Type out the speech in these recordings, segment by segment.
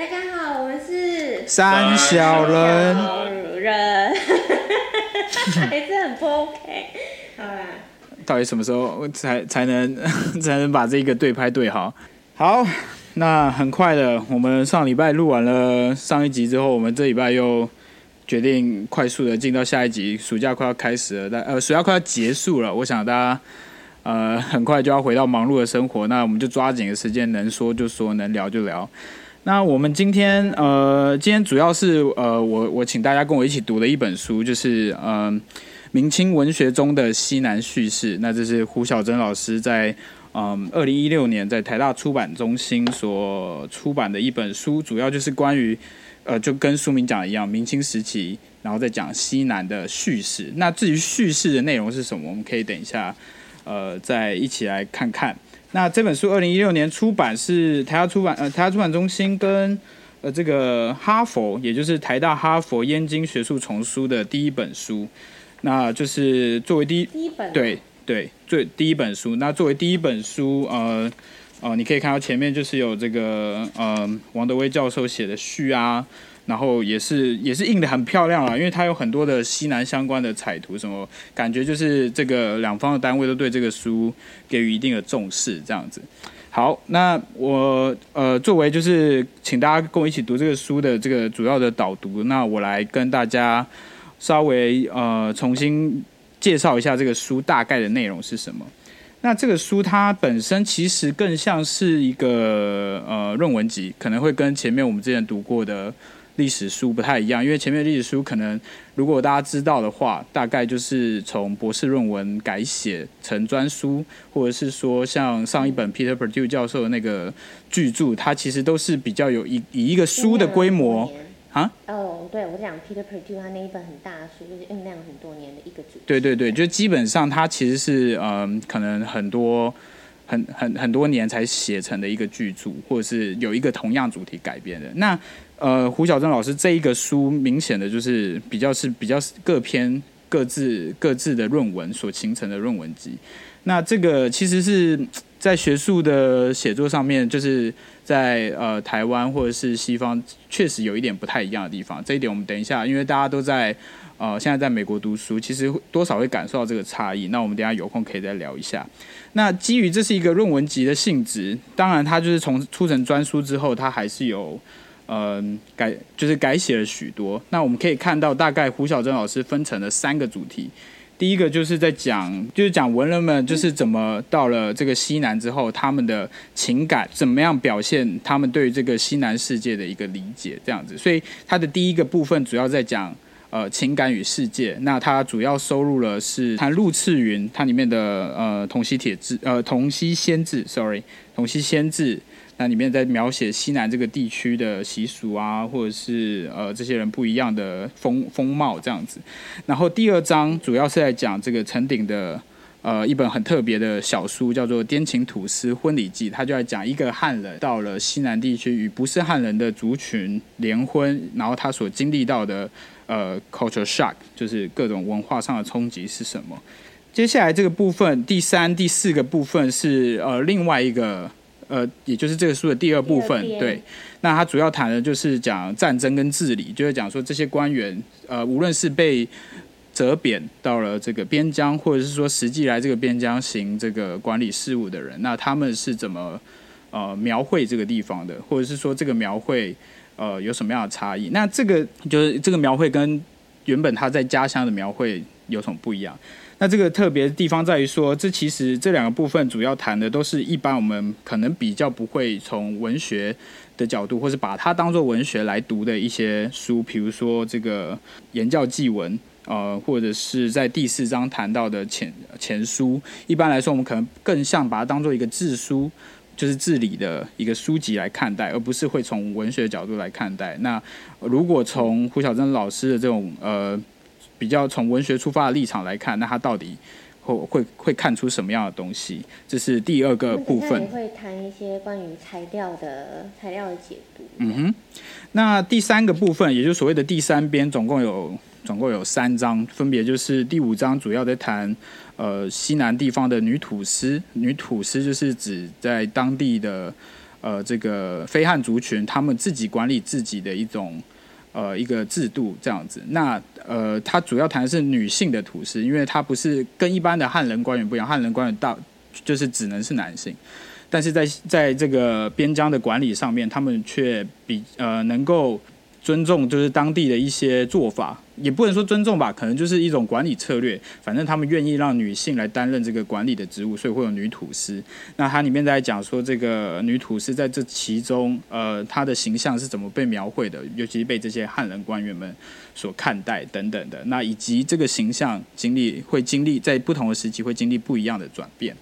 大家好，我们是三小人。小人，还是很不 OK。好啦，到底什么时候才才能 才能把这个对拍对好？好，那很快的，我们上礼拜录完了上一集之后，我们这礼拜又决定快速的进到下一集。暑假快要开始了，但呃，暑假快要结束了，我想大家呃很快就要回到忙碌的生活，那我们就抓紧的时间，能说就说，能聊就聊。那我们今天呃，今天主要是呃，我我请大家跟我一起读的一本书，就是呃，明清文学中的西南叙事。那这是胡晓真老师在嗯二零一六年在台大出版中心所出版的一本书，主要就是关于呃，就跟书名讲的一样，明清时期，然后再讲西南的叙事。那至于叙事的内容是什么，我们可以等一下呃再一起来看看。那这本书二零一六年出版，是台大出版呃台大出版中心跟呃这个哈佛，也就是台大哈佛燕京学术丛书的第一本书，那就是作为第一第一本对对最第一本书。那作为第一本书，呃呃，你可以看到前面就是有这个呃王德威教授写的序啊。然后也是也是印得很漂亮啊，因为它有很多的西南相关的彩图，什么感觉就是这个两方的单位都对这个书给予一定的重视，这样子。好，那我呃作为就是请大家跟我一起读这个书的这个主要的导读，那我来跟大家稍微呃重新介绍一下这个书大概的内容是什么。那这个书它本身其实更像是一个呃论文集，可能会跟前面我们之前读过的。历史书不太一样，因为前面的历史书可能如果大家知道的话，大概就是从博士论文改写成专书，或者是说像上一本 Peter Perdue 教授的那个巨著，它其实都是比较有以以一个书的规模啊。哦，对，我讲 Peter Perdue 他那一本很大的书，就是酝酿很多年的一个主题。对对对，就基本上它其实是嗯，可能很多很很很多年才写成的一个巨著，或者是有一个同样主题改编的那。呃，胡晓真老师这一个书，明显的就是比较是比较各篇各自各自的论文所形成的论文集。那这个其实是在学术的写作上面，就是在呃台湾或者是西方，确实有一点不太一样的地方。这一点我们等一下，因为大家都在呃现在在美国读书，其实多少会感受到这个差异。那我们等下有空可以再聊一下。那基于这是一个论文集的性质，当然它就是从出成专书之后，它还是有。嗯，改就是改写了许多。那我们可以看到，大概胡晓珍老师分成了三个主题。第一个就是在讲，就是讲文人们就是怎么到了这个西南之后，他们的情感怎么样表现，他们对于这个西南世界的一个理解，这样子。所以他的第一个部分主要在讲呃情感与世界。那它主要收录了是谈陆次云，它里面的呃《同溪铁志》呃《同溪仙志》，sorry，《同溪仙志》。那里面在描写西南这个地区的习俗啊，或者是呃这些人不一样的风风貌这样子。然后第二章主要是在讲这个陈鼎的呃一本很特别的小书，叫做《滇情土司婚礼记》，他就在讲一个汉人到了西南地区与不是汉人的族群联婚，然后他所经历到的呃 culture shock，就是各种文化上的冲击是什么。接下来这个部分，第三、第四个部分是呃另外一个。呃，也就是这个书的第二部分，对。那它主要谈的就是讲战争跟治理，就是讲说这些官员，呃，无论是被责贬到了这个边疆，或者是说实际来这个边疆行这个管理事务的人，那他们是怎么呃描绘这个地方的，或者是说这个描绘呃有什么样的差异？那这个就是这个描绘跟原本他在家乡的描绘有什么不一样？那这个特别的地方在于说，这其实这两个部分主要谈的都是一般我们可能比较不会从文学的角度，或是把它当做文学来读的一些书，比如说这个《言教记文》，呃，或者是在第四章谈到的前前书。一般来说，我们可能更像把它当做一个治书，就是治理的一个书籍来看待，而不是会从文学角度来看待。那如果从胡晓珍老师的这种呃。比较从文学出发的立场来看，那他到底会会会看出什么样的东西？这是第二个部分。会谈一些关于材料的材料的解读。嗯哼，那第三个部分，也就是所谓的第三编，总共有总共有三章，分别就是第五章主要在谈呃西南地方的女土司，女土司就是指在当地的呃这个非汉族群他们自己管理自己的一种呃一个制度这样子。那呃，他主要谈的是女性的土司，因为它不是跟一般的汉人官员不一样，汉人官员到就是只能是男性。但是在在这个边疆的管理上面，他们却比呃能够尊重，就是当地的一些做法，也不能说尊重吧，可能就是一种管理策略。反正他们愿意让女性来担任这个管理的职务，所以会有女土司。那它里面在讲说，这个女土司在这其中，呃，她的形象是怎么被描绘的，尤其是被这些汉人官员们所看待等等的。那以及这个形象经历会经历在不同的时期会经历不一样的转变。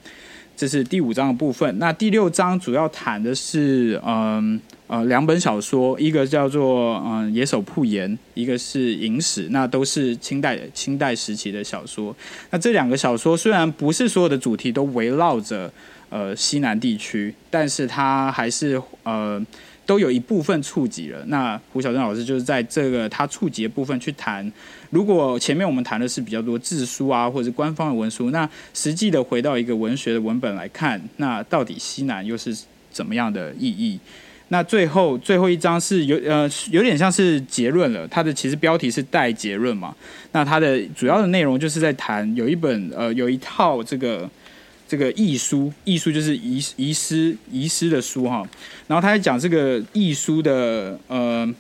这是第五章的部分。那第六章主要谈的是，嗯，呃两本小说，一个叫做嗯《野手铺言》，一个是《影史》，那都是清代清代时期的小说。那这两个小说虽然不是所有的主题都围绕着呃西南地区，但是它还是呃。都有一部分触及了。那胡小珍老师就是在这个他触及的部分去谈。如果前面我们谈的是比较多志书啊，或者是官方的文书，那实际的回到一个文学的文本来看，那到底西南又是怎么样的意义？那最后最后一章是有呃有点像是结论了。它的其实标题是带结论嘛。那它的主要的内容就是在谈有一本呃有一套这个。这个译书，译书就是遗遗失遗失的书哈，然后他在讲这个译书的呃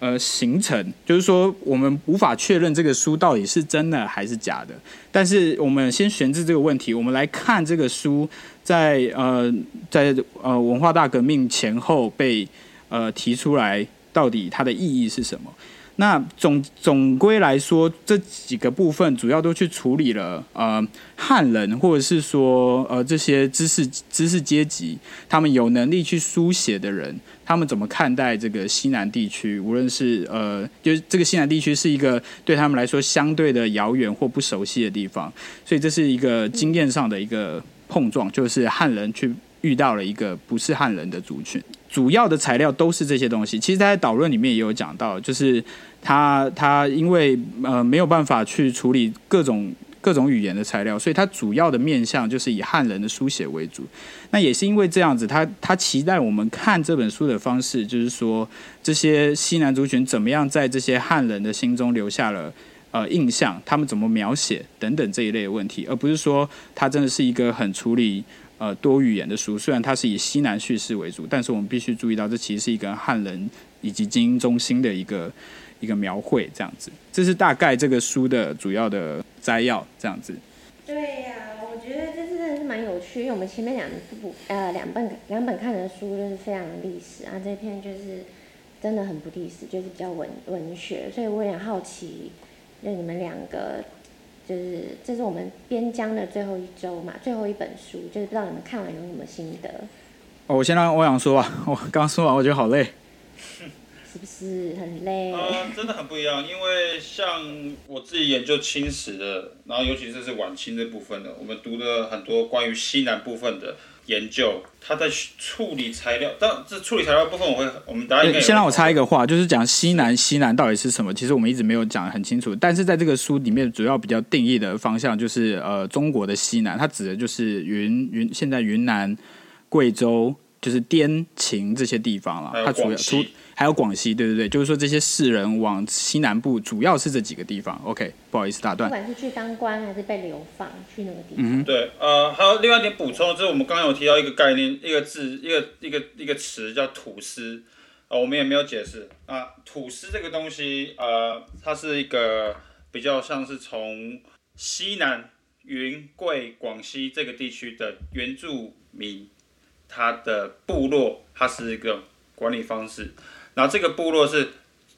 呃形成，就是说我们无法确认这个书到底是真的还是假的，但是我们先悬置这个问题，我们来看这个书在呃在呃文化大革命前后被呃提出来，到底它的意义是什么？那总总归来说，这几个部分主要都去处理了呃汉人或者是说呃这些知识知识阶级，他们有能力去书写的人，他们怎么看待这个西南地区？无论是呃，就是这个西南地区是一个对他们来说相对的遥远或不熟悉的地方，所以这是一个经验上的一个碰撞，就是汉人去遇到了一个不是汉人的族群。主要的材料都是这些东西。其实他在导论里面也有讲到，就是他他因为呃没有办法去处理各种各种语言的材料，所以他主要的面向就是以汉人的书写为主。那也是因为这样子，他他期待我们看这本书的方式，就是说这些西南族群怎么样在这些汉人的心中留下了呃印象，他们怎么描写等等这一类的问题，而不是说他真的是一个很处理。呃，多语言的书，虽然它是以西南叙事为主，但是我们必须注意到，这其实是一个汉人以及精英中心的一个一个描绘，这样子。这是大概这个书的主要的摘要，这样子。对呀、我觉得这真的是蛮有趣，因为我们前面两部呃两本两本看的书就是非常历史啊，这篇就是真的很不历史，就是比较文文学，所以我有点好奇，就你们两个。就是这是我们边疆的最后一周嘛，最后一本书，就是不知道你们看完有什么心得。哦，我先让欧阳说吧。我刚说完，我觉得好累，是不是很累？呃，真的很不一样，因为像我自己研究清史的，然后尤其是是晚清这部分的，我们读了很多关于西南部分的。研究他在处理材料，但这处理材料部分我会，我们大家先让我插一个话，就是讲西南西南到底是什么？其实我们一直没有讲得很清楚，但是在这个书里面主要比较定义的方向就是呃中国的西南，它指的就是云云现在云南、贵州。就是滇秦这些地方了，它主要出还有广西，对对对，就是说这些士人往西南部主要是这几个地方。OK，不好意思打断。不管是去当官还是被流放去那个地方。嗯，对，呃，还有另外一点补充，就是我们刚刚有提到一个概念，一个字，一个一个一个词叫土司，呃，我们也没有解释啊。土司这个东西，呃，它是一个比较像是从西南云贵广西这个地区的原住民。他的部落，它是一个管理方式，然后这个部落是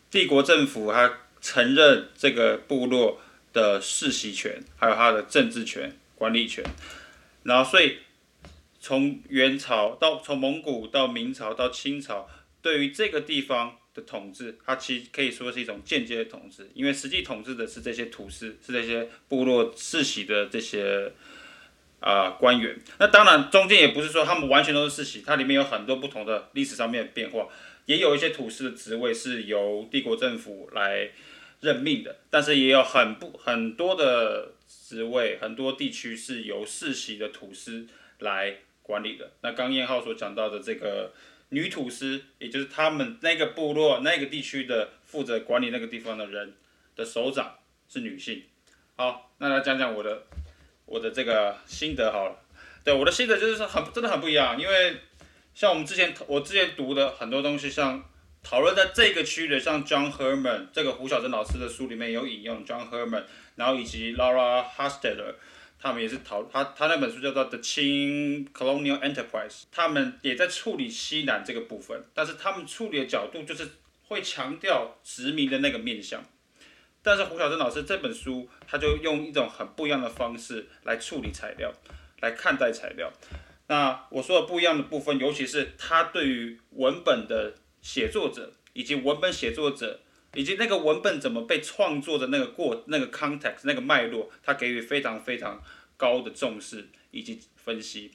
帝国政府，他承认这个部落的世袭权，还有他的政治权、管理权，然后所以从元朝到从蒙古到明朝到清朝，对于这个地方的统治，它其实可以说是一种间接的统治，因为实际统治的是这些土司，是这些部落世袭的这些。啊、官员，那当然中间也不是说他们完全都是世袭，它里面有很多不同的历史上面的变化，也有一些土司的职位是由帝国政府来任命的，但是也有很不很多的职位，很多地区是由世袭的土司来管理的。那刚彦浩所讲到的这个女土司，也就是他们那个部落那个地区的负责管理那个地方的人的首长是女性。好，那来讲讲我的我的这个心得好了。对，我的心得就是很真的很不一样，因为像我们之前我之前读的很多东西，像讨论在这个区域的，像 John Herman 这个胡晓珍老师的书里面有引用 John Herman，然后以及 Laura Hofstadter，他们也是讨他他那本书叫做 The Qing Colonial Enterprise，他们也在处理西南这个部分，但是他们处理的角度就是会强调殖民的那个面向。但是胡晓珍老师这本书，他就用一种很不一样的方式来处理材料。来看待材料，那我说的不一样的部分，尤其是他对于文本的写作者，以及文本写作者，以及那个文本怎么被创作的那个过那个 context 那个脉络，他给予非常非常高的重视以及分析。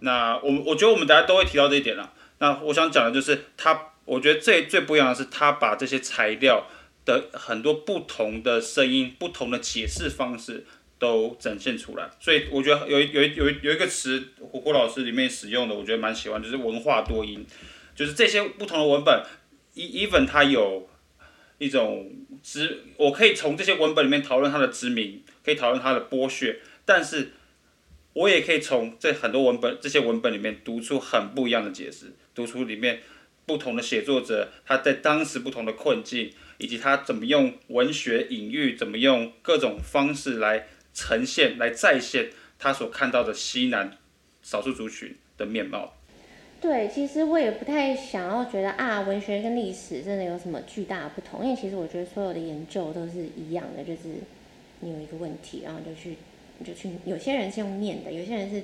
那我我觉得我们大家都会提到这一点了。那我想讲的就是他，我觉得最最不一样的是他把这些材料的很多不同的声音、不同的解释方式。都展现出来，所以我觉得有有有有一个词胡胡老师里面使用的，我觉得蛮喜欢，就是文化多音，就是这些不同的文本，even 它有一种殖，我可以从这些文本里面讨论它的殖民，可以讨论它的剥削，但是我也可以从这很多文本这些文本里面读出很不一样的解释，读出里面不同的写作者他在当时不同的困境，以及他怎么用文学隐喻，怎么用各种方式来。呈现来再现他所看到的西南少数族群的面貌。对，其实我也不太想要觉得啊，文学跟历史真的有什么巨大不同，因为其实我觉得所有的研究都是一样的，就是你有一个问题，然后就去就去，有些人是用念的，有些人是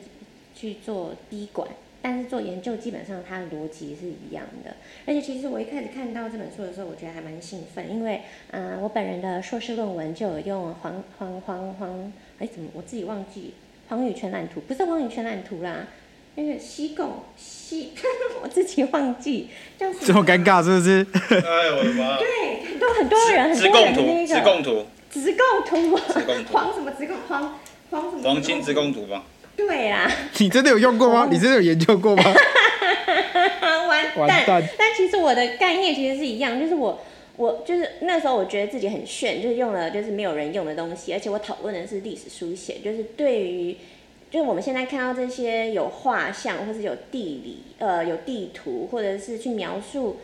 去做滴管。但是做研究基本上它的逻辑是一样的，而且其实我一开始看到这本书的时候，我觉得还蛮兴奋，因为嗯、呃，我本人的硕士论文就有用黄黄黄黄，哎怎么我自己忘记黄宇全览图，不是黄宇全览图啦，那个西贡西，我自己忘记叫什么？这么尴尬是不是？哎我的妈！对，都很多人很多人的那个直贡图，直贡图，黄什么直贡黄黄什么？黄金直贡图吧。对啦，你真的有用过吗？你真的有研究过吗？完蛋！完蛋！但其实我的概念其实是一样，就是我我就是那时候我觉得自己很炫，就是用了就是没有人用的东西，而且我讨论的是历史书写，就是对于就是我们现在看到这些有画像或是有地理呃有地图或者是去描述。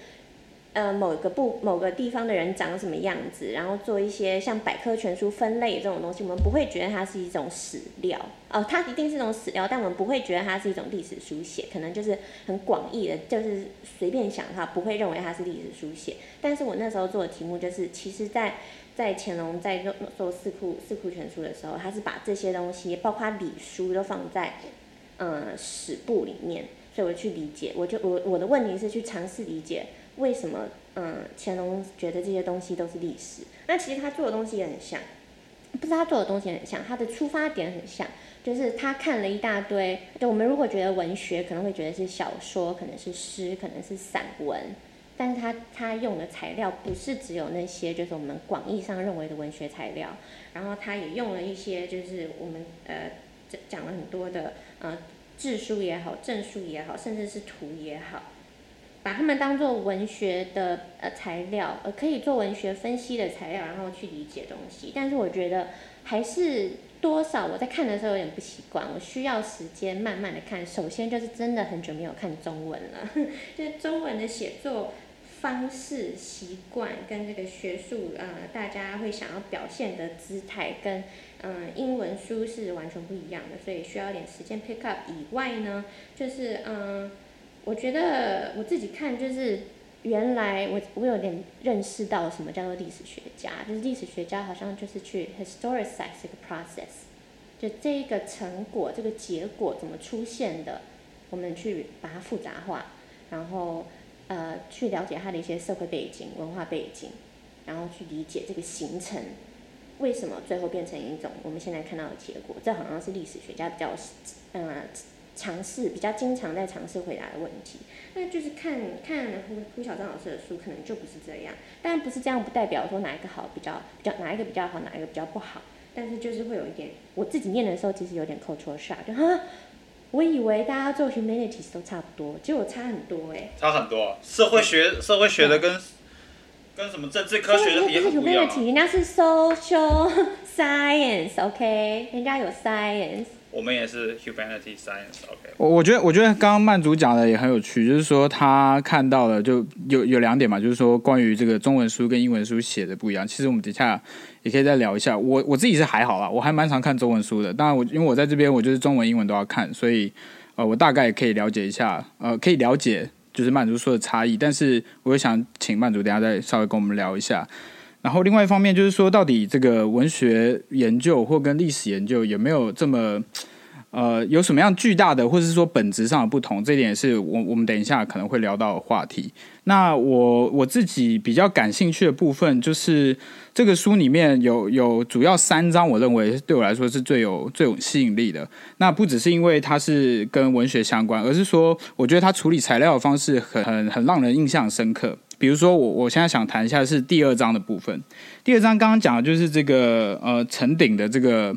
呃，某个部某个地方的人长什么样子，然后做一些像百科全书分类这种东西，我们不会觉得它是一种史料，哦，它一定是一种史料，但我们不会觉得它是一种历史书写，可能就是很广义的，就是随便想它，不会认为它是历史书写。但是我那时候做的题目就是，其实在在乾隆在做做四库四库全书的时候，他是把这些东西，包括礼书都放在呃史部里面，所以我去理解，我就我我的问题是去尝试理解。为什么？嗯，乾隆觉得这些东西都是历史。那其实他做的东西也很像，不是他做的东西很像，他的出发点很像，就是他看了一大堆。就我们如果觉得文学可能会觉得是小说，可能是诗，可能是散文，但是他他用的材料不是只有那些，就是我们广义上认为的文学材料。然后他也用了一些，就是我们呃讲了很多的呃志书也好，证书也好，甚至是图也好。把它们当做文学的呃材料，呃可以做文学分析的材料，然后去理解东西。但是我觉得还是多少我在看的时候有点不习惯，我需要时间慢慢的看。首先就是真的很久没有看中文了，就是中文的写作方式习惯跟这个学术呃大家会想要表现的姿态跟嗯、英文书是完全不一样的，所以需要一点时间 pick up。以外呢，就是嗯。我觉得我自己看就是原来我我有点认识到什么叫做历史学家，就是历史学家好像就是去 historicize 这个 process，就这一个成果这个结果怎么出现的，我们去把它复杂化，然后呃去了解它的一些社会背景、文化背景，然后去理解这个形成为什么最后变成一种我们现在看到的结果，这好像是历史学家比较嗯。尝试比较经常在尝试回答的问题，那就是看看胡胡晓张老师的书，可能就不是这样。但不是这样，不代表说哪一个好比较比较哪一个比较好，哪一个比较不好。但是就是会有一点，我自己念的时候其实有点 cultural shock，就哈，我以为大家做 humanities 都差不多，结果差很多哎、欸。差很多，社会学社会学的跟跟什么政治科学的也很不一样、啊。人家是 social science，OK，、okay? 人家有 science。我们也是 humanity science，OK。我我觉得我觉得刚刚曼竹讲的也很有趣，就是说他看到了就有有两点嘛，就是说关于这个中文书跟英文书写的不一样。其实我们等下也可以再聊一下。我我自己是还好啦，我还蛮常看中文书的。当然我因为我在这边，我就是中文英文都要看，所以呃我大概可以了解一下，呃可以了解就是曼竹说的差异。但是我也想请曼竹等下再稍微跟我们聊一下。然后另外一方面就是说，到底这个文学研究或跟历史研究有没有这么，呃，有什么样巨大的，或者是说本质上的不同？这一点也是我我们等一下可能会聊到的话题。那我我自己比较感兴趣的部分，就是这个书里面有有主要三章，我认为对我来说是最有最有吸引力的。那不只是因为它是跟文学相关，而是说我觉得它处理材料的方式很很很让人印象深刻。比如说我，我我现在想谈一下是第二章的部分。第二章刚刚讲的就是这个呃，陈鼎的这个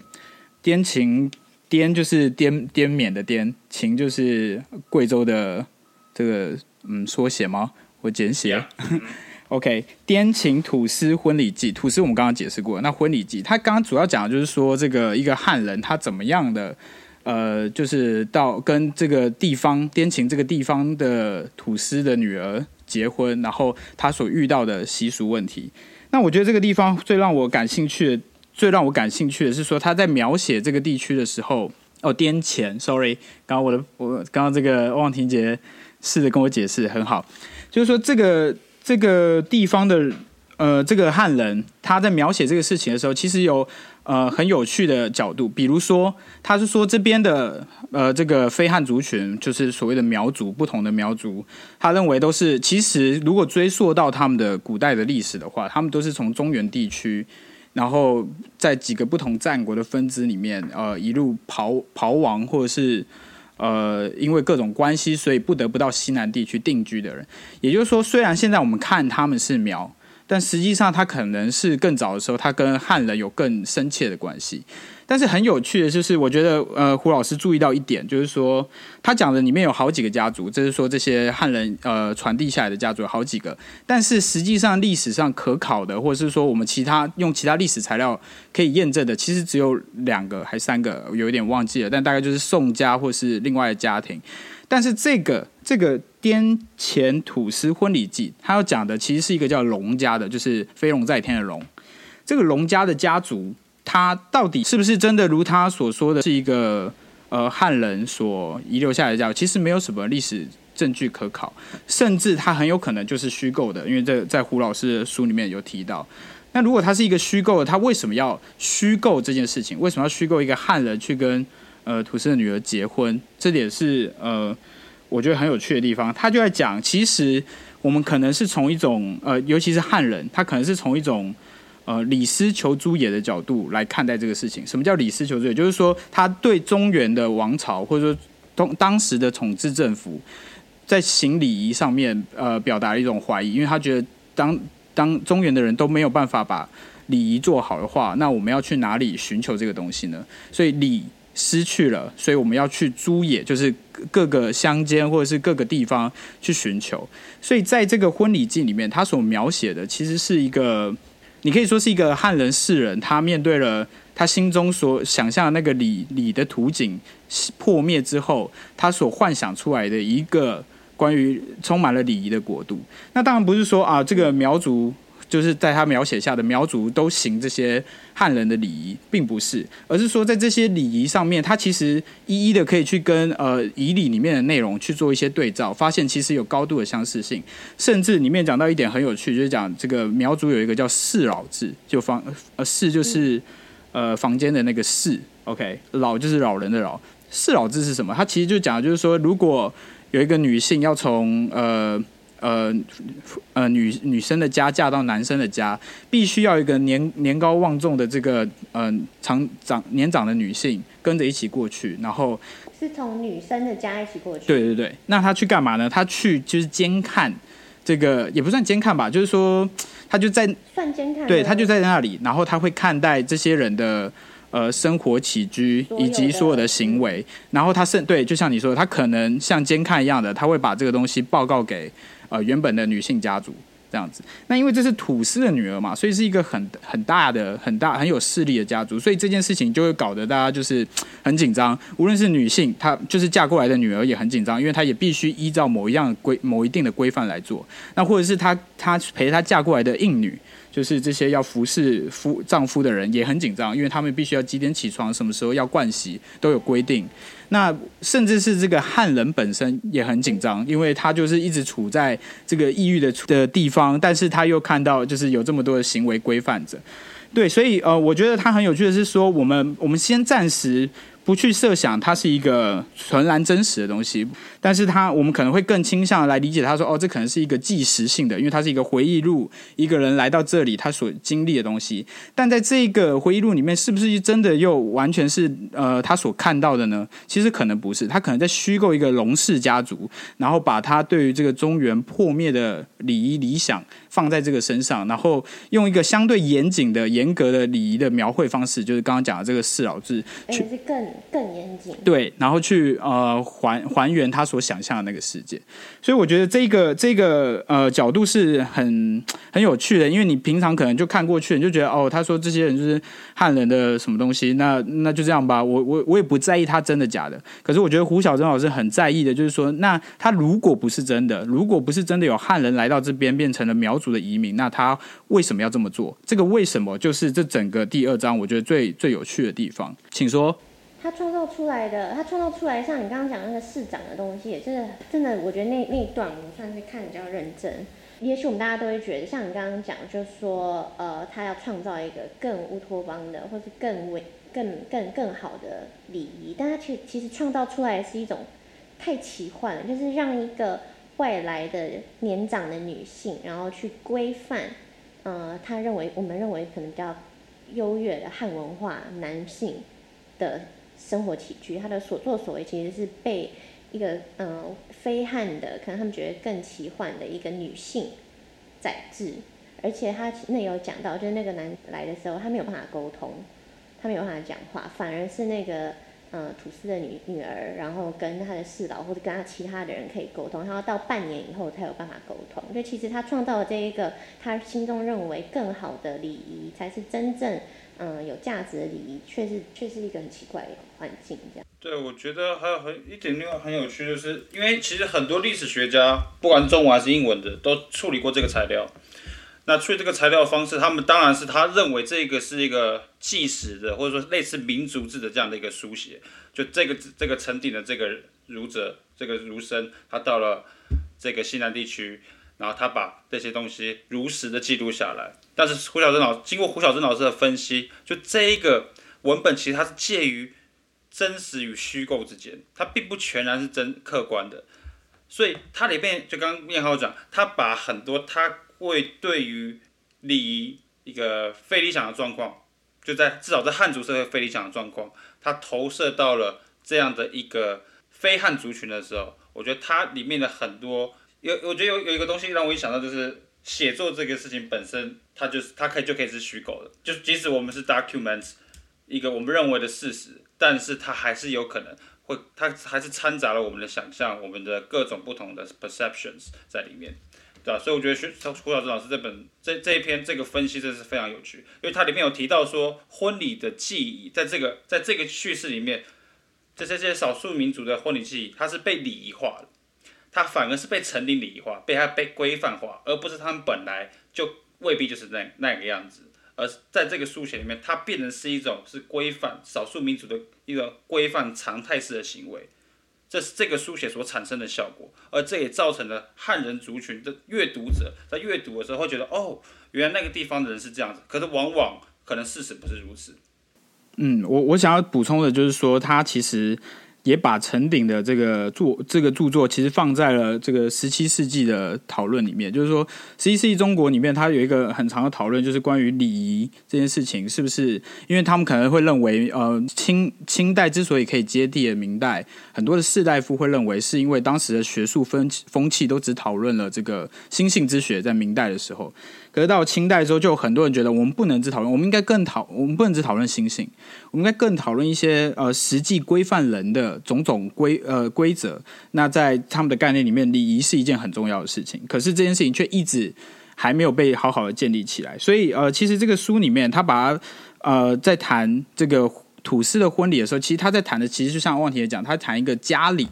滇情，滇就是滇滇缅的滇，琴就是贵州的这个嗯缩写吗？我简写。OK，滇琴土司婚礼记，土司我们刚刚解释过。那婚礼记，他刚刚主要讲的就是说这个一个汉人他怎么样的呃，就是到跟这个地方滇琴这个地方的土司的女儿。结婚，然后他所遇到的习俗问题。那我觉得这个地方最让我感兴趣的，最让我感兴趣的是说他在描写这个地区的时候，哦，滇黔，sorry，刚刚我的我刚刚这个汪婷姐试着跟我解释很好，就是说这个这个地方的呃这个汉人他在描写这个事情的时候，其实有。呃，很有趣的角度，比如说，他是说这边的呃，这个非汉族群，就是所谓的苗族，不同的苗族，他认为都是，其实如果追溯到他们的古代的历史的话，他们都是从中原地区，然后在几个不同战国的分支里面，呃，一路逃逃亡，或者是呃，因为各种关系，所以不得不到西南地区定居的人。也就是说，虽然现在我们看他们是苗。但实际上，他可能是更早的时候，他跟汉人有更深切的关系。但是很有趣的就是，我觉得呃，胡老师注意到一点，就是说他讲的里面有好几个家族，就是说这些汉人呃传递下来的家族有好几个。但是实际上历史上可考的，或者是说我们其他用其他历史材料可以验证的，其实只有两个还三个，有一点忘记了。但大概就是宋家或是另外的家庭。但是这个这个滇黔土司婚礼记，他要讲的其实是一个叫龙家的，就是飞龙在天的龙。这个龙家的家族，他到底是不是真的如他所说的是一个呃汉人所遗留下来的家？其实没有什么历史证据可考，甚至他很有可能就是虚构的，因为这在胡老师的书里面有提到。那如果他是一个虚构的，他为什么要虚构这件事情？为什么要虚构一个汉人去跟？呃，土司的女儿结婚，这点是呃，我觉得很有趣的地方。他就在讲，其实我们可能是从一种呃，尤其是汉人，他可能是从一种呃李斯求诸野的角度来看待这个事情。什么叫李斯求诸野？就是说，他对中原的王朝或者说当当时的统治政府在行礼仪上面呃，表达了一种怀疑，因为他觉得当当中原的人都没有办法把礼仪做好的话，那我们要去哪里寻求这个东西呢？所以礼。失去了，所以我们要去租野，就是各个乡间或者是各个地方去寻求。所以在这个婚礼记里面，他所描写的其实是一个，你可以说是一个汉人士人，他面对了他心中所想象的那个礼礼的图景破灭之后，他所幻想出来的一个关于充满了礼仪的国度。那当然不是说啊，这个苗族。就是在他描写下的苗族都行这些汉人的礼仪，并不是，而是说在这些礼仪上面，他其实一一的可以去跟呃仪礼里面的内容去做一些对照，发现其实有高度的相似性，甚至里面讲到一点很有趣，就是讲这个苗族有一个叫室老制，就房呃室就是呃房间的那个室，OK，老就是老人的老，室老制是什么？他其实就讲就是说，如果有一个女性要从呃。呃呃，女女生的家嫁到男生的家，必须要一个年年高望重的这个呃长长年长的女性跟着一起过去，然后是从女生的家一起过去。对对对，那他去干嘛呢？他去就是监看这个，也不算监看吧，就是说他就在算监看，对，他就在那里，然后他会看待这些人的呃生活起居以及所有的行为，然后他甚对，就像你说的，他可能像监看一样的，他会把这个东西报告给呃原本的女性家族。这样子，那因为这是土司的女儿嘛，所以是一个很很大的、很大很有势力的家族，所以这件事情就会搞得大家就是 很紧张。无论是女性，她就是嫁过来的女儿也很紧张，因为她也必须依照某一样规、某一定的规范来做。那或者是她她陪她嫁过来的印女，就是这些要服侍夫丈夫的人也很紧张，因为他们必须要几点起床，什么时候要盥洗都有规定。那甚至是这个汉人本身也很紧张，因为他就是一直处在这个异域的的地方，但是他又看到就是有这么多的行为规范着，对，所以呃，我觉得他很有趣的是说，我们我们先暂时。不去设想它是一个纯然真实的东西，但是它我们可能会更倾向来理解它说，哦，这可能是一个纪实性的，因为它是一个回忆录，一个人来到这里他所经历的东西。但在这个回忆录里面，是不是真的又完全是呃他所看到的呢？其实可能不是，他可能在虚构一个龙氏家族，然后把他对于这个中原破灭的礼仪理想放在这个身上，然后用一个相对严谨的、严格的礼仪的描绘方式，就是刚刚讲的这个四老制，去更。更严谨，对，然后去呃还还原他所想象的那个世界，所以我觉得这个这个呃角度是很很有趣的，因为你平常可能就看过去，你就觉得哦，他说这些人就是汉人的什么东西，那那就这样吧，我我我也不在意他真的假的。可是我觉得胡小珍老师很在意的，就是说，那他如果不是真的，如果不是真的有汉人来到这边变成了苗族的移民，那他为什么要这么做？这个为什么就是这整个第二章我觉得最最有趣的地方，请说。他创造出来的，他创造出来，像你刚刚讲那个市长的东西，也是真的。我觉得那那一段我算是看比较认真。也许我们大家都会觉得，像你刚刚讲，就是说，呃，他要创造一个更乌托邦的，或是更为更更更好的礼仪，但他其实其实创造出来是一种太奇幻了，就是让一个外来的年长的女性，然后去规范，呃，他认为我们认为可能比较优越的汉文化男性的。生活起居，他的所作所为其实是被一个嗯、呃、非汉的，可能他们觉得更奇幻的一个女性宰制，而且他那有讲到，就是那个男来的时候，他没有办法沟通，他没有办法讲话，反而是那个、呃、土司的女女儿，然后跟他的侍老或者跟他其他的人可以沟通，然后到半年以后才有办法沟通。就其实他创造的这一个，他心中认为更好的礼仪，才是真正。嗯，有价值的礼仪，却是却是一个很奇怪的环境，这样。对，我觉得还有很一点另外很有趣，就是因为其实很多历史学家，不管中文还是英文的，都处理过这个材料。那出于这个材料方式，他们当然是他认为这个是一个纪实的，或者说类似民族志的这样的一个书写。就这个这个成鼎的这个儒者，这个儒生，他到了这个西南地区。然后他把这些东西如实的记录下来，但是胡小珍老经过胡小珍老师的分析，就这一个文本其实它是介于真实与虚构之间，它并不全然是真客观的，所以它里面就刚刚念浩讲，他把很多他为对于礼仪一个非理想的状况，就在至少在汉族社会非理想的状况，他投射到了这样的一个非汉族群的时候，我觉得它里面的很多。有，我觉得有有一个东西让我一想到，就是写作这个事情本身，它就是它可以就可以是虚构的，就即使我们是 documents 一个我们认为的事实，但是它还是有可能会，它还是掺杂了我们的想象，我们的各种不同的 perceptions 在里面，对吧？所以我觉得学胡小珍老师这本这这一篇这个分析真是非常有趣，因为它里面有提到说婚礼的记忆，在这个在这个叙事里面，这这些少数民族的婚礼记忆，它是被礼仪化的。他反而是被成礼礼仪化，被他被规范化，而不是他们本来就未必就是那那个样子。而在这个书写里面，它变成是一种是规范少数民族的一个规范常态式的行为，这是这个书写所产生的效果。而这也造成了汉人族群的阅读者在阅读的时候会觉得，哦，原来那个地方的人是这样子。可是往往可能事实不是如此。嗯，我我想要补充的就是说，他其实。也把陈鼎的这个著这个著作，其实放在了这个十七世纪的讨论里面。就是说，十七世纪中国里面，它有一个很长的讨论，就是关于礼仪这件事情，是不是？因为他们可能会认为，呃，清清代之所以可以接替了明代，很多的士大夫会认为，是因为当时的学术风风气都只讨论了这个心性之学，在明代的时候。可是到清代之后，就有很多人觉得，我们不能只讨论，我们应该更讨，我们不能只讨论心性，我们应该更讨论一些呃实际规范人的种种规呃规则。那在他们的概念里面，礼仪是一件很重要的事情。可是这件事情却一直还没有被好好的建立起来。所以呃，其实这个书里面，他把呃在谈这个土司的婚礼的时候，其实他在谈的，其实就像忘提也讲，他谈一个家礼。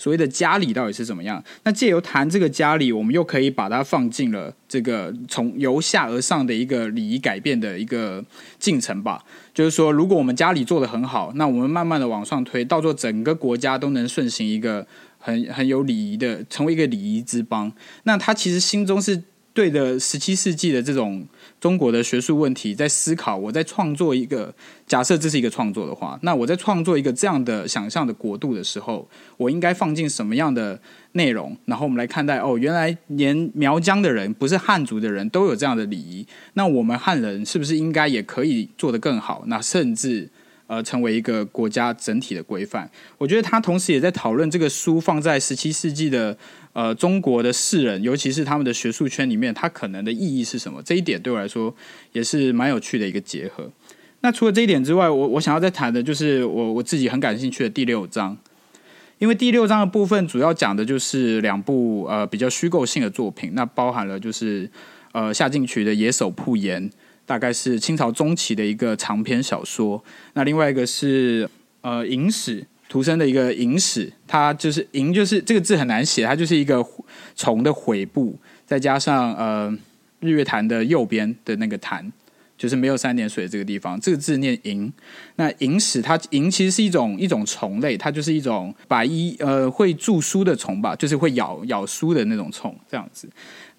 所谓的家里到底是怎么样？那借由谈这个家里，我们又可以把它放进了这个从由下而上的一个礼仪改变的一个进程吧。就是说，如果我们家里做得很好，那我们慢慢的往上推，到做整个国家都能顺行一个很很有礼仪的，成为一个礼仪之邦。那他其实心中是对的十七世纪的这种。中国的学术问题，在思考，我在创作一个假设，这是一个创作的话，那我在创作一个这样的想象的国度的时候，我应该放进什么样的内容？然后我们来看待，哦，原来连苗疆的人，不是汉族的人都有这样的礼仪，那我们汉人是不是应该也可以做得更好？那甚至。呃，成为一个国家整体的规范，我觉得他同时也在讨论这个书放在十七世纪的呃中国的士人，尤其是他们的学术圈里面，它可能的意义是什么？这一点对我来说也是蛮有趣的一个结合。那除了这一点之外，我我想要再谈的就是我我自己很感兴趣的第六章，因为第六章的部分主要讲的就是两部呃比较虚构性的作品，那包含了就是呃夏进瞿的《野叟铺言》。大概是清朝中期的一个长篇小说。那另外一个是呃《影史》，图生的一个《萤史》，它就是“寅”，就是这个字很难写，它就是一个虫的喙部，再加上呃日月潭的右边的那个潭，就是没有三点水这个地方，这个字念“寅”。那《萤史》它“寅”其实是一种一种虫类，它就是一种白衣呃会着书的虫吧，就是会咬咬书的那种虫，这样子。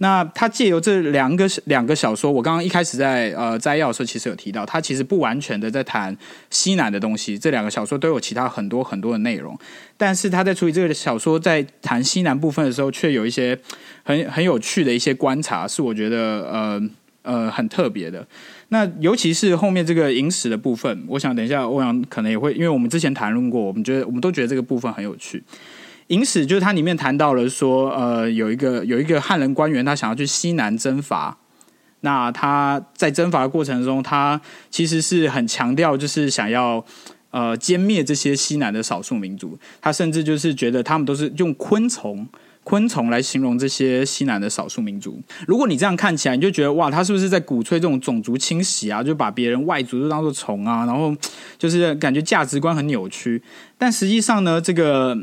那他借由这两个两个小说，我刚刚一开始在呃摘要的时候，其实有提到，他其实不完全的在谈西南的东西。这两个小说都有其他很多很多的内容，但是他在处理这个小说在谈西南部分的时候，却有一些很很有趣的一些观察，是我觉得呃呃很特别的。那尤其是后面这个影史的部分，我想等一下欧阳可能也会，因为我们之前谈论过，我们觉得我们都觉得这个部分很有趣。寅史就是它里面谈到了说，呃，有一个有一个汉人官员，他想要去西南征伐。那他在征伐的过程中，他其实是很强调，就是想要呃歼灭这些西南的少数民族。他甚至就是觉得他们都是用昆虫昆虫来形容这些西南的少数民族。如果你这样看起来，你就觉得哇，他是不是在鼓吹这种种族清洗啊？就把别人外族都当做虫啊？然后就是感觉价值观很扭曲。但实际上呢，这个。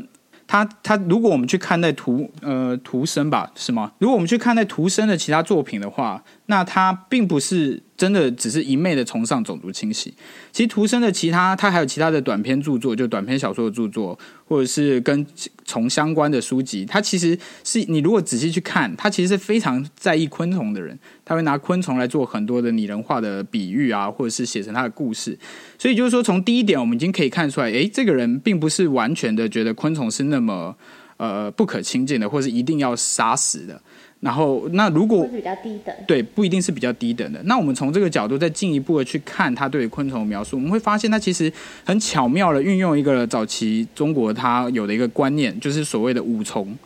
他他，如果我们去看待图呃图生吧，是吗？如果我们去看待图生的其他作品的话，那他并不是。真的只是一昧的崇尚种族清洗。其实，图生的其他，他还有其他的短篇著作，就短篇小说的著作，或者是跟虫相关的书籍。他其实是你如果仔细去看，他其实是非常在意昆虫的人。他会拿昆虫来做很多的拟人化的比喻啊，或者是写成他的故事。所以就是说，从第一点，我们已经可以看出来，诶，这个人并不是完全的觉得昆虫是那么呃不可亲近的，或是一定要杀死的。然后，那如果比较低等，对，不一定是比较低等的。那我们从这个角度再进一步的去看他对昆虫的描述，我们会发现他其实很巧妙的运用一个早期中国他有的一个观念，就是所谓的五虫。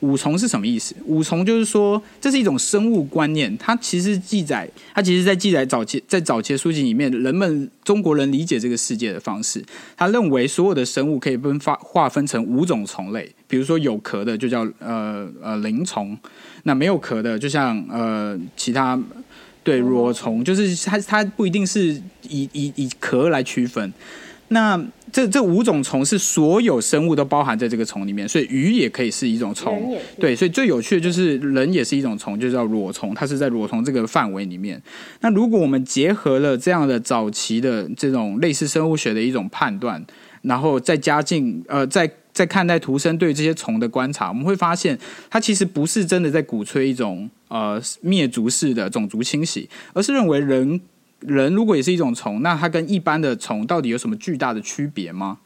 五虫是什么意思？五虫就是说，这是一种生物观念。它其实记载，它其实在记载早期在早期的书籍里面，人们中国人理解这个世界的方式。他认为所有的生物可以分发划分成五种虫类，比如说有壳的就叫呃呃鳞虫，那没有壳的就像呃其他对裸虫，就是它它不一定是以以以壳来区分。那这这五种虫是所有生物都包含在这个虫里面，所以鱼也可以是一种虫。对，所以最有趣的就是人也是一种虫，就叫裸虫，它是在裸虫这个范围里面。那如果我们结合了这样的早期的这种类似生物学的一种判断，然后再加进呃，再在看待徒生对这些虫的观察，我们会发现，它其实不是真的在鼓吹一种呃灭族式的种族清洗，而是认为人。人如果也是一种虫，那它跟一般的虫到底有什么巨大的区别吗？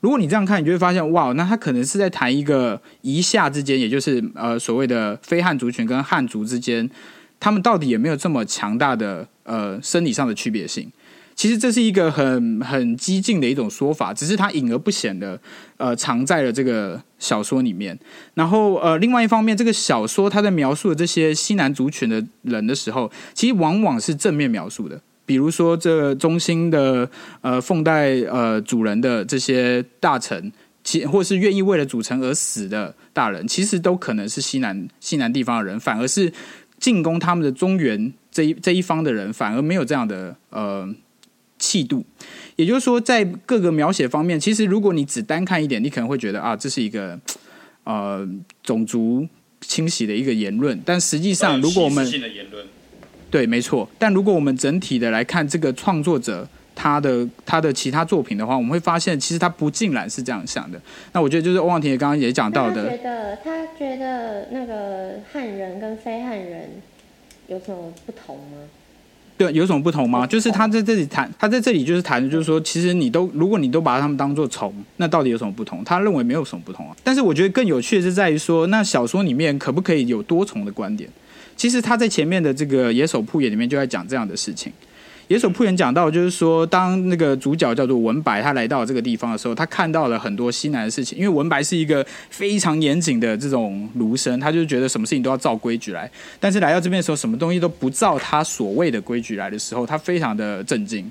如果你这样看，你就会发现，哇，那他可能是在谈一个一下之间，也就是呃所谓的非汉族群跟汉族之间，他们到底有没有这么强大的呃生理上的区别性？其实这是一个很很激进的一种说法，只是它隐而不显的呃藏在了这个小说里面。然后呃，另外一方面，这个小说它在描述的这些西南族群的人的时候，其实往往是正面描述的。比如说，这中心的呃奉代呃主人的这些大臣，其或是愿意为了主城而死的大人，其实都可能是西南西南地方的人，反而是进攻他们的中原这一这一方的人，反而没有这样的呃。气度，也就是说，在各个描写方面，其实如果你只单看一点，你可能会觉得啊，这是一个呃种族清洗的一个言论。但实际上，如果我们对，没错。但如果我们整体的来看这个创作者他的他的其他作品的话，我们会发现，其实他不尽然是这样想的。那我觉得就是欧阳婷也刚刚也讲到的，他觉得他觉得那个汉人跟非汉人有什么不同吗？对，有什么不同吗？就是他在这里谈，他在这里就是谈的，就是说，其实你都，如果你都把他们当做虫，那到底有什么不同？他认为没有什么不同啊。但是我觉得更有趣的是在于说，那小说里面可不可以有多重的观点？其实他在前面的这个野手铺野里面就在讲这样的事情。野守铺言讲到，就是说，当那个主角叫做文白，他来到这个地方的时候，他看到了很多西南的事情。因为文白是一个非常严谨的这种儒生，他就觉得什么事情都要照规矩来。但是来到这边的时候，什么东西都不照他所谓的规矩来的时候，他非常的震惊。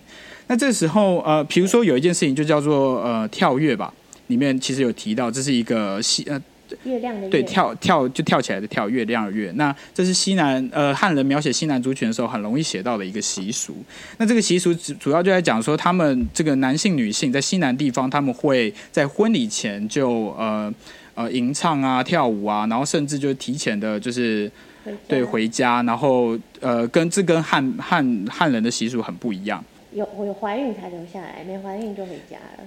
那这时候，呃，比如说有一件事情就叫做呃跳跃吧，里面其实有提到，这是一个西呃。月亮的月对，跳跳就跳起来的跳，月亮的月。那这是西南呃汉人描写西南族群的时候很容易写到的一个习俗。那这个习俗主主要就在讲说，他们这个男性女性在西南地方，他们会在婚礼前就呃呃吟唱啊、跳舞啊，然后甚至就提前的就是回对回家，然后呃跟这跟汉汉汉人的习俗很不一样。有我有怀孕才留下来，没怀孕就回家了。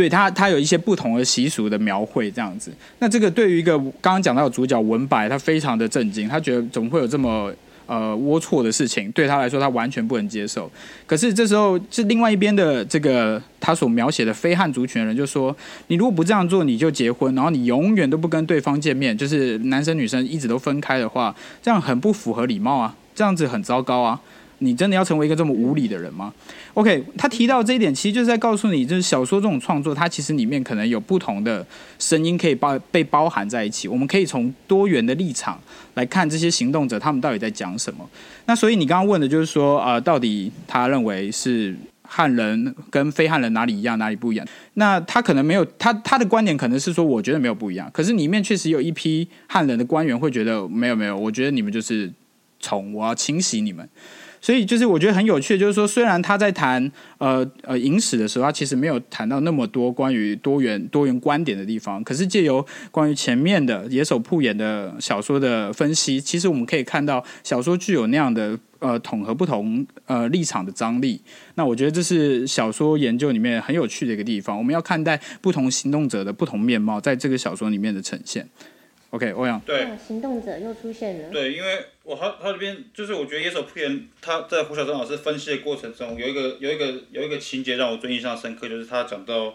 对他，他有一些不同的习俗的描绘，这样子。那这个对于一个刚刚讲到主角文白，他非常的震惊，他觉得怎么会有这么呃龌龊的事情？对他来说，他完全不能接受。可是这时候，是另外一边的这个他所描写的非汉族群人就说：“你如果不这样做，你就结婚，然后你永远都不跟对方见面，就是男生女生一直都分开的话，这样很不符合礼貌啊，这样子很糟糕啊。”你真的要成为一个这么无理的人吗？OK，他提到这一点，其实就是在告诉你，就是小说这种创作，它其实里面可能有不同的声音可以包被包含在一起。我们可以从多元的立场来看这些行动者，他们到底在讲什么。那所以你刚刚问的就是说，呃，到底他认为是汉人跟非汉人哪里一样，哪里不一样？那他可能没有，他他的观点可能是说，我觉得没有不一样。可是里面确实有一批汉人的官员会觉得，没有没有，我觉得你们就是从，我要清洗你们。所以就是我觉得很有趣，就是说，虽然他在谈呃呃影史的时候，他其实没有谈到那么多关于多元多元观点的地方，可是借由关于前面的野守铺演的小说的分析，其实我们可以看到小说具有那样的呃统合不同呃立场的张力。那我觉得这是小说研究里面很有趣的一个地方。我们要看待不同行动者的不同面貌，在这个小说里面的呈现。OK，欧阳。对，行动者又出现了。对，因为我他他这边就是我觉得野手铺言他在胡晓珍老师分析的过程中，有一个有一个有一个情节让我最印象深刻，就是他讲到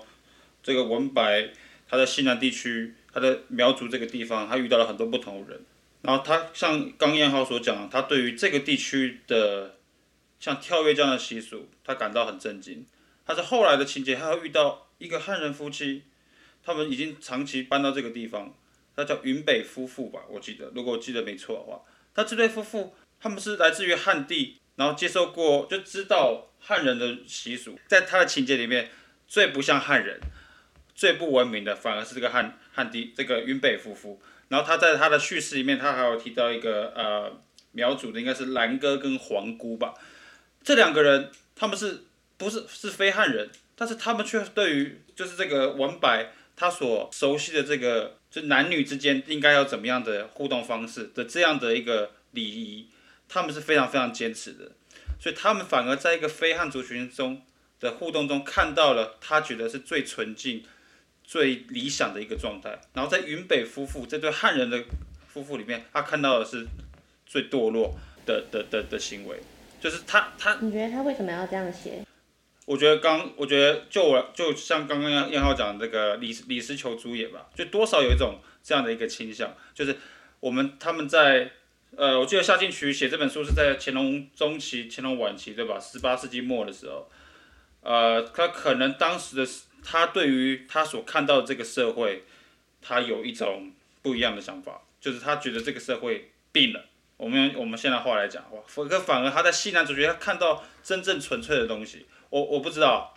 这个文白他在西南地区，他在苗族这个地方，他遇到了很多不同的人，然后他像刚彦浩所讲，他对于这个地区的像跳跃这样的习俗，他感到很震惊。他是后来的情节，他会遇到一个汉人夫妻，他们已经长期搬到这个地方。他叫云北夫妇吧，我记得，如果我记得没错的话，他这对夫妇他们是来自于汉地，然后接受过就知道汉人的习俗，在他的情节里面，最不像汉人，最不文明的反而是这个汉汉地这个云北夫妇。然后他在他的叙事里面，他还有提到一个呃苗族的，应该是兰哥跟黄姑吧，这两个人他们是不是是非汉人，但是他们却对于就是这个文白他所熟悉的这个。就男女之间应该要怎么样的互动方式的这样的一个礼仪，他们是非常非常坚持的，所以他们反而在一个非汉族群中的互动中看到了他觉得是最纯净、最理想的一个状态。然后在云北夫妇这对汉人的夫妇里面，他看到的是最堕落的的的的行为，就是他他。你觉得他为什么要这样写？我觉得刚，我觉得就我就像刚刚杨杨浩讲的这个李李斯求诸也吧，就多少有一种这样的一个倾向，就是我们他们在呃，我记得夏庆渠写这本书是在乾隆中期、乾隆晚期，对吧？十八世纪末的时候，呃，他可能当时的他对于他所看到这个社会，他有一种不一样的想法，就是他觉得这个社会病了。我们用我们现在话来讲，哇，可反而他在西南主角他看到真正纯粹的东西。我我不知道，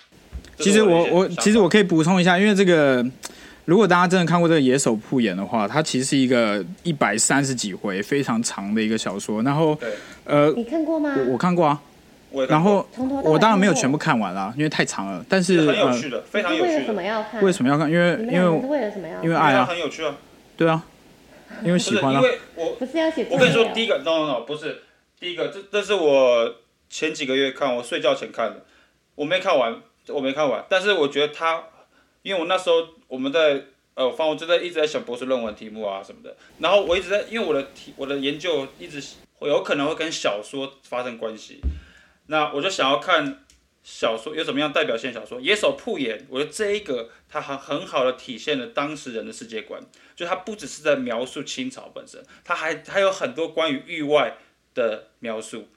其实我我其实我可以补充一下，因为这个如果大家真的看过这个《野手铺演》的话，它其实是一个一百三十几回非常长的一个小说。然后呃，你看过吗？我，我看过啊。过然后我当然没有全部看完啦，因为太长了。但是很有趣的，呃、非常有趣的。为什么要看？为什么要看？因为因为为了什么要？因为爱啊，很有趣啊。对啊，因为喜欢啊。因为我不是要写。我跟你说，第一个 no no no 不是第一个，这这是我前几个月看，我睡觉前看的，我没看完。我没看完，但是我觉得他，因为我那时候我们在呃，反正我就在一直在想博士论文题目啊什么的，然后我一直在，因为我的题我的研究一直有可能会跟小说发生关系，那我就想要看小说有什么样代表性小说，《野手铺演》，我觉得这一个它很很好的体现了当时人的世界观，就它不只是在描述清朝本身，它还还有很多关于域外的描述。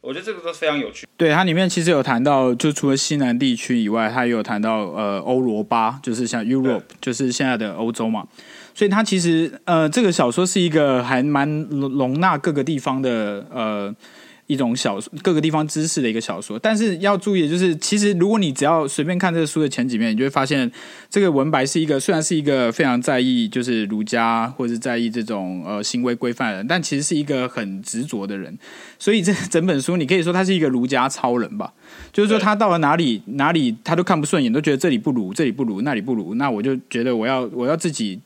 我觉得这个都非常有趣。对，它里面其实有谈到，就除了西南地区以外，它也有谈到呃欧罗巴，就是像 Europe，就是现在的欧洲嘛。所以它其实呃这个小说是一个还蛮容纳各个地方的呃。一种小说，各个地方知识的一个小说，但是要注意的就是，其实如果你只要随便看这个书的前几面，你就会发现这个文白是一个虽然是一个非常在意就是儒家或者在意这种呃行为规范的人，但其实是一个很执着的人。所以这整本书你可以说他是一个儒家超人吧，就是说他到了哪里哪里他都看不顺眼，都觉得这里不如，这里不如，那里不如，那我就觉得我要我要自己。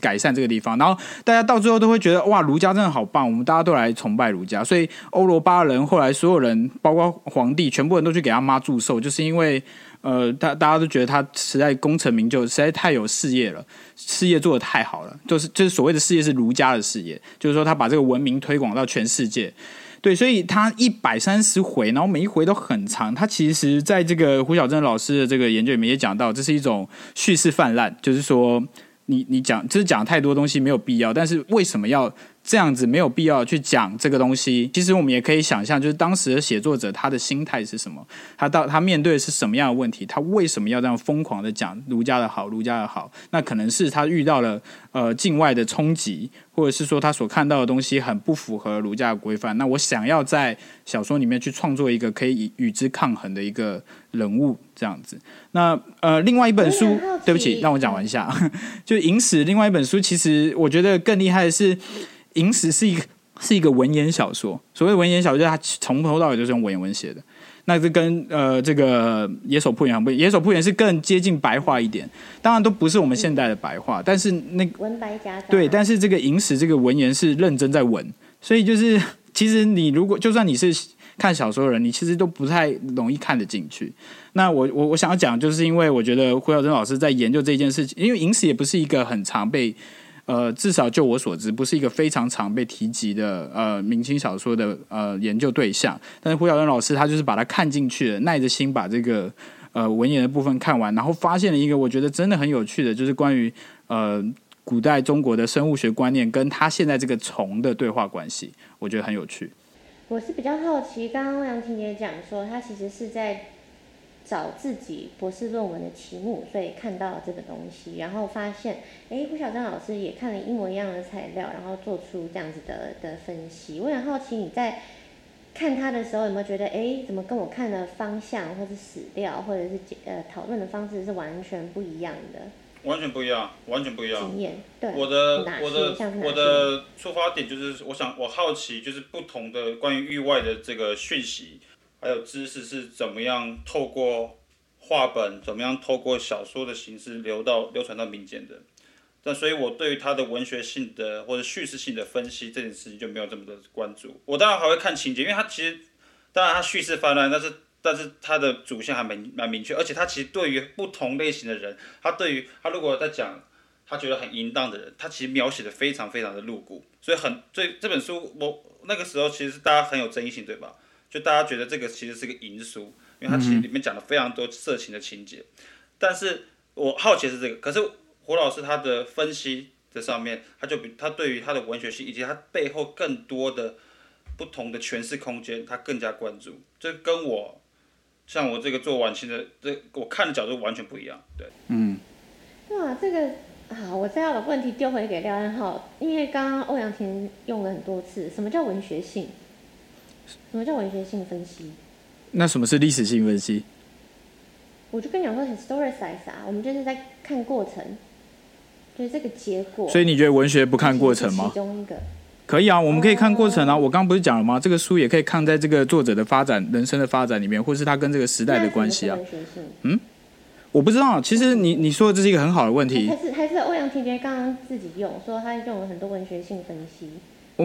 改善这个地方，然后大家到最后都会觉得哇，儒家真的好棒，我们大家都来崇拜儒家。所以欧罗巴人后来所有人，包括皇帝，全部人都去给他妈祝寿，就是因为呃，大大家都觉得他实在功成名就，实在太有事业了，事业做得太好了，就是就是所谓的事业是儒家的事业，就是说他把这个文明推广到全世界。对，所以他一百三十回，然后每一回都很长。他其实在这个胡晓真老师的这个研究里面也讲到，这是一种叙事泛滥，就是说。你你讲，就是讲太多东西没有必要，但是为什么要这样子没有必要去讲这个东西？其实我们也可以想象，就是当时的写作者他的心态是什么？他到他面对的是什么样的问题？他为什么要这样疯狂的讲儒家的好，儒家的好？那可能是他遇到了呃境外的冲击，或者是说他所看到的东西很不符合儒家的规范。那我想要在小说里面去创作一个可以与之抗衡的一个人物。这样子，那呃，另外一本书，对不起，让我讲完一下，就《影史》。另外一本书，其实我觉得更厉害的是，《影史》是一个是一个文言小说。所谓文言小说，它从头到尾就是用文言文写的。那这跟呃这个《野手铺演》不，《野手铺演》是更接近白话一点。当然都不是我们现代的白话，但是那文白夹杂。对，但是这个《影史》这个文言是认真在文，所以就是 其实你如果就算你是看小说的人，你其实都不太容易看得进去。那我我我想要讲，就是因为我觉得胡晓珍老师在研究这件事情，因为影史也不是一个很常被，呃，至少就我所知，不是一个非常常被提及的呃明清小说的呃研究对象。但是胡晓真老师他就是把它看进去了，耐着心把这个呃文言的部分看完，然后发现了一个我觉得真的很有趣的，就是关于呃古代中国的生物学观念跟他现在这个虫的对话关系，我觉得很有趣。我是比较好奇，刚刚欧阳婷姐讲说，他其实是在。找自己博士论文的题目，所以看到了这个东西，然后发现，哎，胡晓真老师也看了一模一样的材料，然后做出这样子的的分析。我很好奇你在看他的时候有没有觉得，哎，怎么跟我看的方向，或是史料，或者是呃讨论的方式是完全不一样的？完全不一样，完全不一样。经验，对。我的我的我的出发点就是，我想我好奇，就是不同的关于域外的这个讯息。还有知识是怎么样透过话本，怎么样透过小说的形式流到流传到民间的？但所以，我对于他的文学性的或者叙事性的分析这件事情就没有这么的关注。我当然还会看情节，因为他其实当然他叙事泛滥，但是但是他的主线还蛮蛮明确，而且他其实对于不同类型的人，他对于他如果在讲他觉得很淫荡的人，他其实描写的非常非常的露骨，所以很所以这本书我那个时候其实是大家很有争议性，对吧？就大家觉得这个其实是个淫书，因为它其实里面讲了非常多色情的情节。但是我好奇是这个，可是胡老师他的分析这上面，他就比他对于他的文学性以及他背后更多的不同的诠释空间，他更加关注。这跟我像我这个做晚清的这我看的角度完全不一样。对，嗯，哇，这个。好，我再要把问题丢回给廖安浩，因为刚刚欧阳婷用了很多次，什么叫文学性？什么叫文学性分析？那什么是历史性分析？我就跟你讲说，historicize 啊，我们就是在看过程，就是这个结果。所以你觉得文学不看过程吗？其中一个。可以啊，我们可以看过程啊。我刚刚不是讲了吗？这个书也可以看在这个作者的发展、人生的发展里面，或是他跟这个时代的关系啊。文学性。嗯。我不知道，其实你你说的这是一个很好的问题。还是还是欧阳婷婷刚刚自己用说他用了很多文学性分析。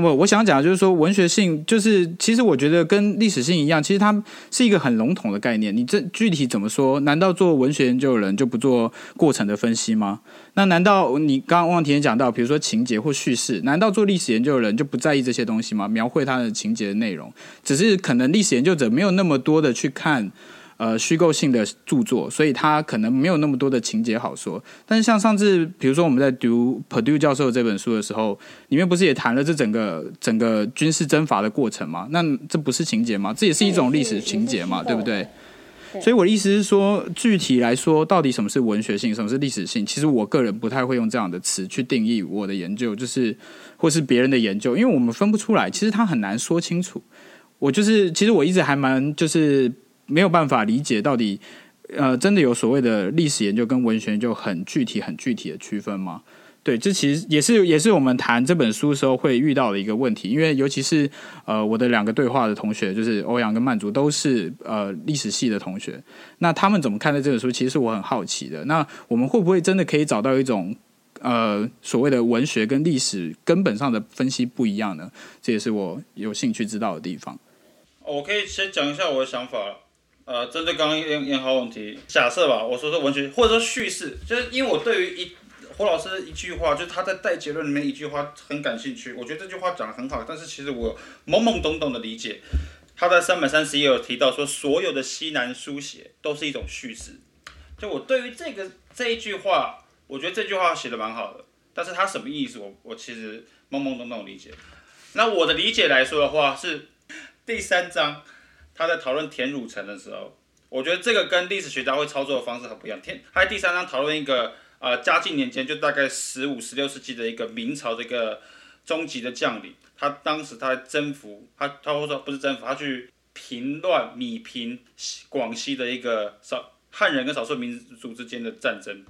我我想讲的就是说文学性就是其实我觉得跟历史性一样，其实它是一个很笼统的概念。你这具体怎么说？难道做文学研究的人就不做过程的分析吗？那难道你刚刚欧阳婷婷讲到，比如说情节或叙事，难道做历史研究的人就不在意这些东西吗？描绘它的情节的内容，只是可能历史研究者没有那么多的去看。呃，虚构性的著作，所以它可能没有那么多的情节好说。但是像上次，比如说我们在读 Purdue 教授这本书的时候，里面不是也谈了这整个整个军事征伐的过程吗？那这不是情节吗？这也是一种历史情节嘛，对不对？所以我的意思是说，具体来说，到底什么是文学性，什么是历史性？其实我个人不太会用这样的词去定义我的研究，就是或是别人的研究，因为我们分不出来，其实他很难说清楚。我就是，其实我一直还蛮就是。没有办法理解到底，呃，真的有所谓的历史研究跟文学研究很具体、很具体的区分吗？对，这其实也是也是我们谈这本书时候会遇到的一个问题。因为尤其是呃，我的两个对话的同学，就是欧阳跟曼竹，都是呃历史系的同学。那他们怎么看待这本书？其实我很好奇的。那我们会不会真的可以找到一种呃所谓的文学跟历史根本上的分析不一样呢？这也是我有兴趣知道的地方。我可以先讲一下我的想法。呃，针对刚刚彦彦豪问题，假设吧，我说说文学或者说叙事，就是因为我对于一胡老师一句话，就是他在带结论里面一句话很感兴趣，我觉得这句话讲得很好，但是其实我懵懵懂懂的理解，他在三百三十页有提到说，所有的西南书写都是一种叙事，就我对于这个这一句话，我觉得这句话写的蛮好的，但是他什么意思，我我其实懵懵懂懂理解，那我的理解来说的话是第三章。他在讨论田汝成的时候，我觉得这个跟历史学家会操作的方式很不一样。田他在第三章讨论一个呃嘉靖年间，就大概十五、十六世纪的一个明朝的一个中级的将领，他当时他在征服他，他或者说不是征服，他去平乱弭平广西的一个少汉人跟少数民族之间的战争。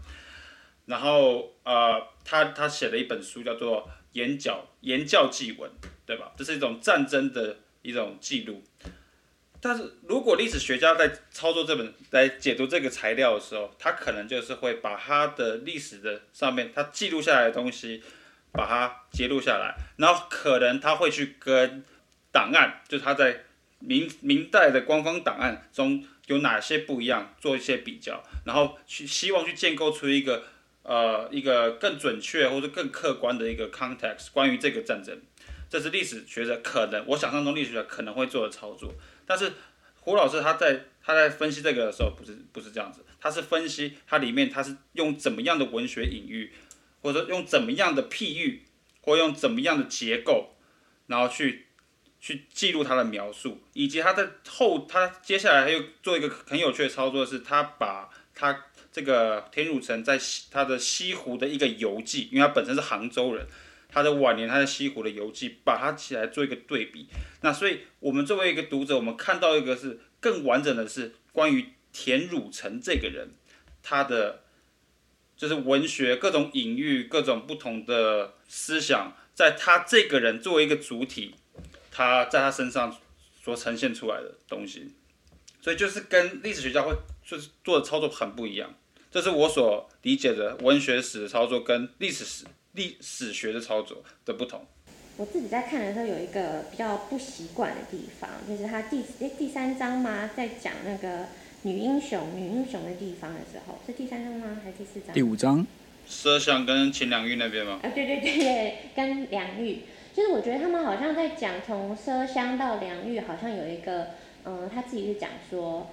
然后呃，他他写了一本书叫做《言教言教纪文》，对吧？这是一种战争的一种记录。但是如果历史学家在操作这本来解读这个材料的时候，他可能就是会把他的历史的上面他记录下来的东西，把它揭露下来，然后可能他会去跟档案，就是他在明明代的官方档案中有哪些不一样，做一些比较，然后去希望去建构出一个呃一个更准确或者更客观的一个 context 关于这个战争，这是历史学者可能我想象中历史学者可能会做的操作。但是胡老师他在他在分析这个的时候，不是不是这样子，他是分析它里面他是用怎么样的文学隐喻，或者说用怎么样的譬喻，或用怎么样的结构，然后去去记录他的描述，以及他在后他接下来他又做一个很有趣的操作，是他把他这个田汝成在西他的西湖的一个游记，因为他本身是杭州人。他的晚年，他在西湖的游记，把它起来做一个对比。那所以，我们作为一个读者，我们看到一个是更完整的是关于田汝成这个人，他的就是文学各种隐喻、各种不同的思想，在他这个人作为一个主体，他在他身上所呈现出来的东西。所以，就是跟历史学家会就是做的操作很不一样。这是我所理解的文学史的操作跟历史史。历史学的操作的不同，我自己在看的时候有一个比较不习惯的地方，就是他第诶第三章吗？在讲那个女英雄女英雄的地方的时候，是第三章吗？还是第四章？第五章，奢香跟秦良玉那边吗？啊，对对对，跟良玉，就是我觉得他们好像在讲从奢香到良玉，好像有一个，嗯，他自己是讲说，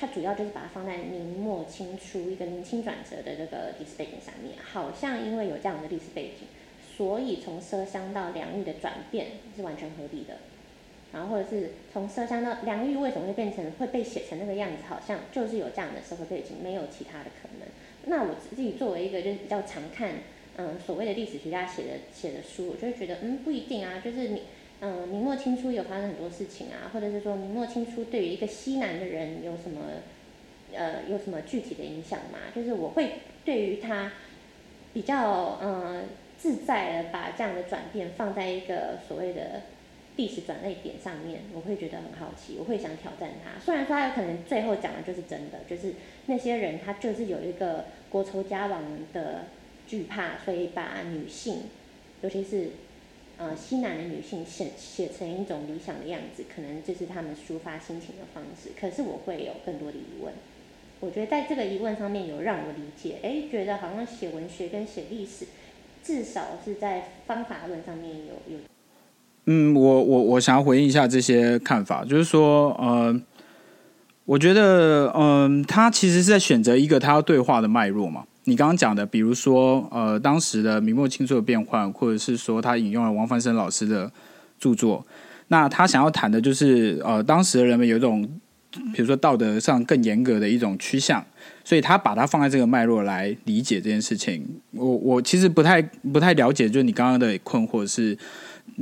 它主要就是把它放在明末清初一个明清转折的这个历史背景上面，好像因为有这样的历史背景，所以从奢香到良玉的转变是完全合理的。然后或者是从奢香到良玉为什么会变成会被写成那个样子，好像就是有这样的社会背景，没有其他的可能。那我自己作为一个就是比较常看嗯所谓的历史学家写的写的书，我就会觉得嗯不一定啊，就是你。嗯，明末清初有发生很多事情啊，或者是说明末清初对于一个西南的人有什么，呃，有什么具体的影响吗？就是我会对于他比较嗯自在的把这样的转变放在一个所谓的历史转捩点上面，我会觉得很好奇，我会想挑战他。虽然说他有可能最后讲的就是真的，就是那些人他就是有一个国仇家亡的惧怕，所以把女性，尤其是。呃，西南的女性写写成一种理想的样子，可能就是他们抒发心情的方式。可是我会有更多的疑问，我觉得在这个疑问上面有让我理解，哎，觉得好像写文学跟写历史，至少是在方法论上面有有。嗯，我我我想要回应一下这些看法，就是说，呃，我觉得，嗯、他其实是在选择一个他要对话的脉络嘛。你刚刚讲的，比如说，呃，当时的明末清初的变换，或者是说他引用了王翻生老师的著作，那他想要谈的就是，呃，当时的人们有一种，比如说道德上更严格的一种趋向，所以他把它放在这个脉络来理解这件事情。我我其实不太不太了解，就是你刚刚的困惑是。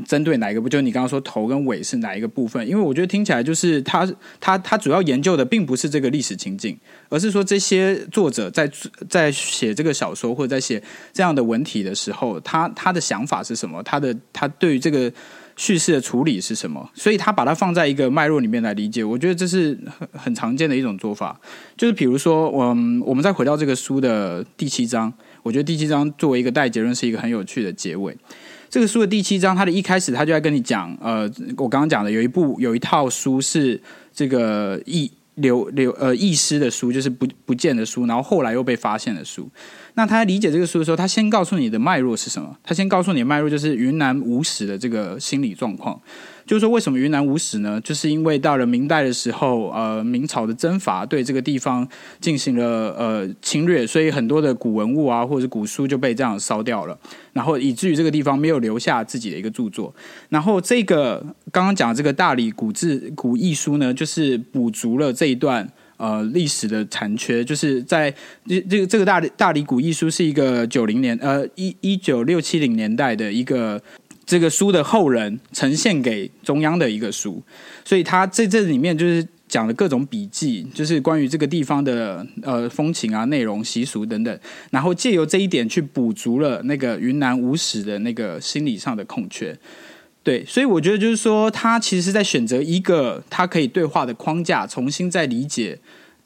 针对哪一个不？就你刚刚说头跟尾是哪一个部分？因为我觉得听起来就是他他他主要研究的并不是这个历史情境，而是说这些作者在在写这个小说或者在写这样的文体的时候，他他的想法是什么？他的他对于这个叙事的处理是什么？所以他把它放在一个脉络里面来理解，我觉得这是很很常见的一种做法。就是比如说，嗯，我们再回到这个书的第七章，我觉得第七章作为一个带结论是一个很有趣的结尾。这个书的第七章，他的一开始，他就在跟你讲，呃，我刚刚讲的有一部有一套书是这个易流流呃易师的书，就是不不见的书，然后后来又被发现的书。那他理解这个书的时候，他先告诉你的脉络是什么？他先告诉你的脉络就是云南无史的这个心理状况。就是说，为什么云南无史呢？就是因为到了明代的时候，呃，明朝的征伐对这个地方进行了呃侵略，所以很多的古文物啊，或者古书就被这样烧掉了，然后以至于这个地方没有留下自己的一个著作。然后这个刚刚讲的这个大理古志古艺书呢，就是补足了这一段呃历史的残缺，就是在这这个这个大理大理古艺书是一个九零年呃一一九六七零年代的一个。这个书的后人呈现给中央的一个书，所以他在这里面就是讲了各种笔记，就是关于这个地方的呃风情啊、内容、习俗等等，然后借由这一点去补足了那个云南无史的那个心理上的空缺。对，所以我觉得就是说，他其实是在选择一个他可以对话的框架，重新再理解。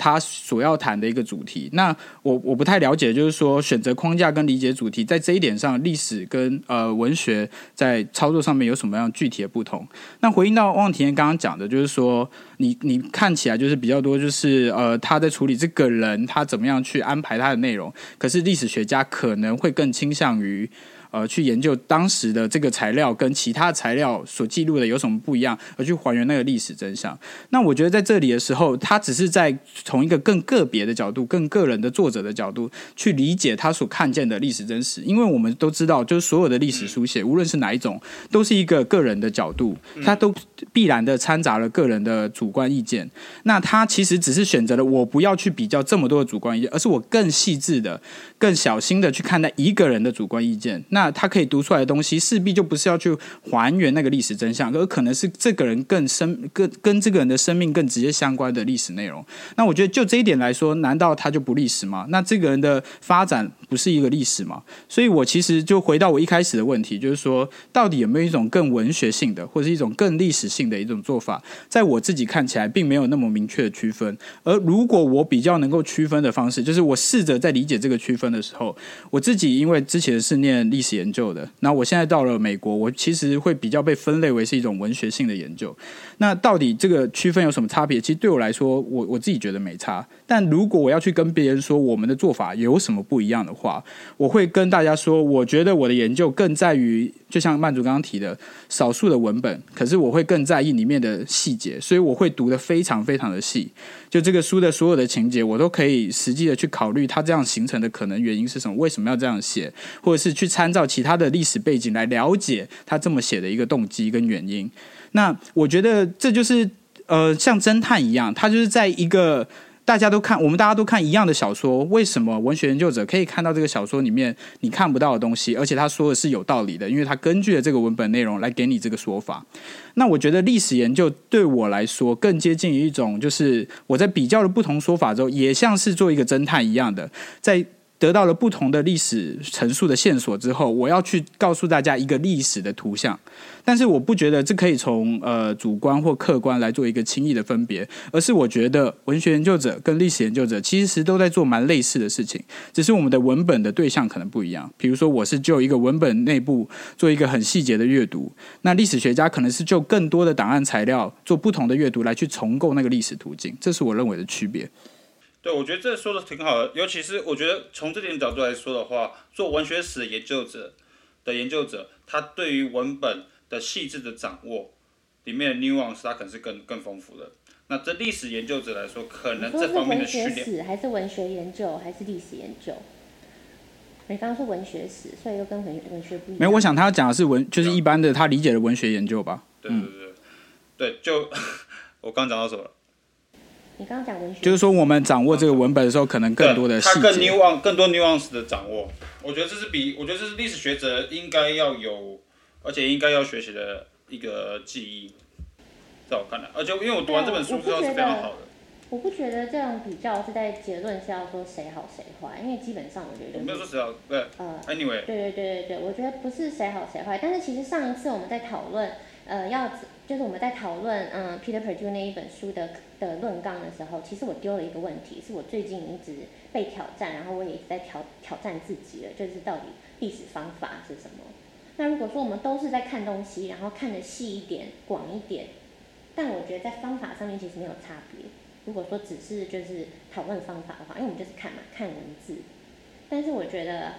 他所要谈的一个主题，那我我不太了解，就是说选择框架跟理解主题，在这一点上，历史跟呃文学在操作上面有什么样具体的不同？那回应到汪体验刚刚讲的，就是说你你看起来就是比较多，就是呃他在处理这个人他怎么样去安排他的内容，可是历史学家可能会更倾向于。呃，去研究当时的这个材料跟其他材料所记录的有什么不一样，而去还原那个历史真相。那我觉得在这里的时候，他只是在从一个更个别的角度、更个人的作者的角度去理解他所看见的历史真实。因为我们都知道，就是所有的历史书写，无论是哪一种，都是一个个人的角度，他都必然的掺杂了个人的主观意见。那他其实只是选择了我不要去比较这么多的主观意见，而是我更细致的、更小心的去看待一个人的主观意见。那他可以读出来的东西，势必就不是要去还原那个历史真相，而可能是这个人更深、更跟这个人的生命更直接相关的历史内容。那我觉得就这一点来说，难道他就不历史吗？那这个人的发展不是一个历史嘛？所以我其实就回到我一开始的问题，就是说，到底有没有一种更文学性的，或者是一种更历史性的一种做法？在我自己看起来，并没有那么明确的区分。而如果我比较能够区分的方式，就是我试着在理解这个区分的时候，我自己因为之前是念历史。研究的。那我现在到了美国，我其实会比较被分类为是一种文学性的研究。那到底这个区分有什么差别？其实对我来说，我我自己觉得没差。但如果我要去跟别人说我们的做法有什么不一样的，话我会跟大家说，我觉得我的研究更在于，就像曼竹刚刚提的，少数的文本，可是我会更在意里面的细节，所以我会读得非常非常的细。就这个书的所有的情节，我都可以实际的去考虑它这样形成的可能原因是什么，为什么要这样写，或者是去参照其他的历史背景来了解他这么写的一个动机跟原因。那我觉得这就是呃，像侦探一样，他就是在一个。大家都看，我们大家都看一样的小说，为什么文学研究者可以看到这个小说里面你看不到的东西，而且他说的是有道理的，因为他根据了这个文本内容来给你这个说法。那我觉得历史研究对我来说更接近于一种，就是我在比较了不同说法之后，也像是做一个侦探一样的，在。得到了不同的历史陈述的线索之后，我要去告诉大家一个历史的图像，但是我不觉得这可以从呃主观或客观来做一个轻易的分别，而是我觉得文学研究者跟历史研究者其实都在做蛮类似的事情，只是我们的文本的对象可能不一样。比如说，我是就一个文本内部做一个很细节的阅读，那历史学家可能是就更多的档案材料做不同的阅读来去重构那个历史途径，这是我认为的区别。对，我觉得这说的挺好的，尤其是我觉得从这点角度来说的话，做文学史研究者的研究者，他对于文本的细致的掌握，里面的 nuance 他可能是更更丰富的。那这历史研究者来说，可能这方面的训练，文学史还是文学研究还是历史研究？你刚刚说文学史，所以又跟文文学不一样。没有，我想他讲的是文，就是一般的他理解的文学研究吧。对对对对，就 我刚讲到什么？你刚刚讲文学，就是说我们掌握这个文本的时候，可能更多的细节，它更 nuance 更多 nuance 的掌握。我觉得这是比，我觉得这是历史学者应该要有，而且应该要学习的一个技艺，在我看来。而且因为我读完这本书之后是非常好的。我不觉得这样比较是在结论是要说谁好谁坏，因为基本上我觉得、就是、我没有说谁好，对，呃，anyway，对对对对对，我觉得不是谁好谁坏，但是其实上一次我们在讨论，呃，要。就是我们在讨论嗯 Peter Perdue 那一本书的的论纲的时候，其实我丢了一个问题，是我最近一直被挑战，然后我也一直在挑挑战自己了，就是到底历史方法是什么？那如果说我们都是在看东西，然后看得细一点、广一点，但我觉得在方法上面其实没有差别。如果说只是就是讨论方法的话，因为我们就是看嘛，看文字，但是我觉得。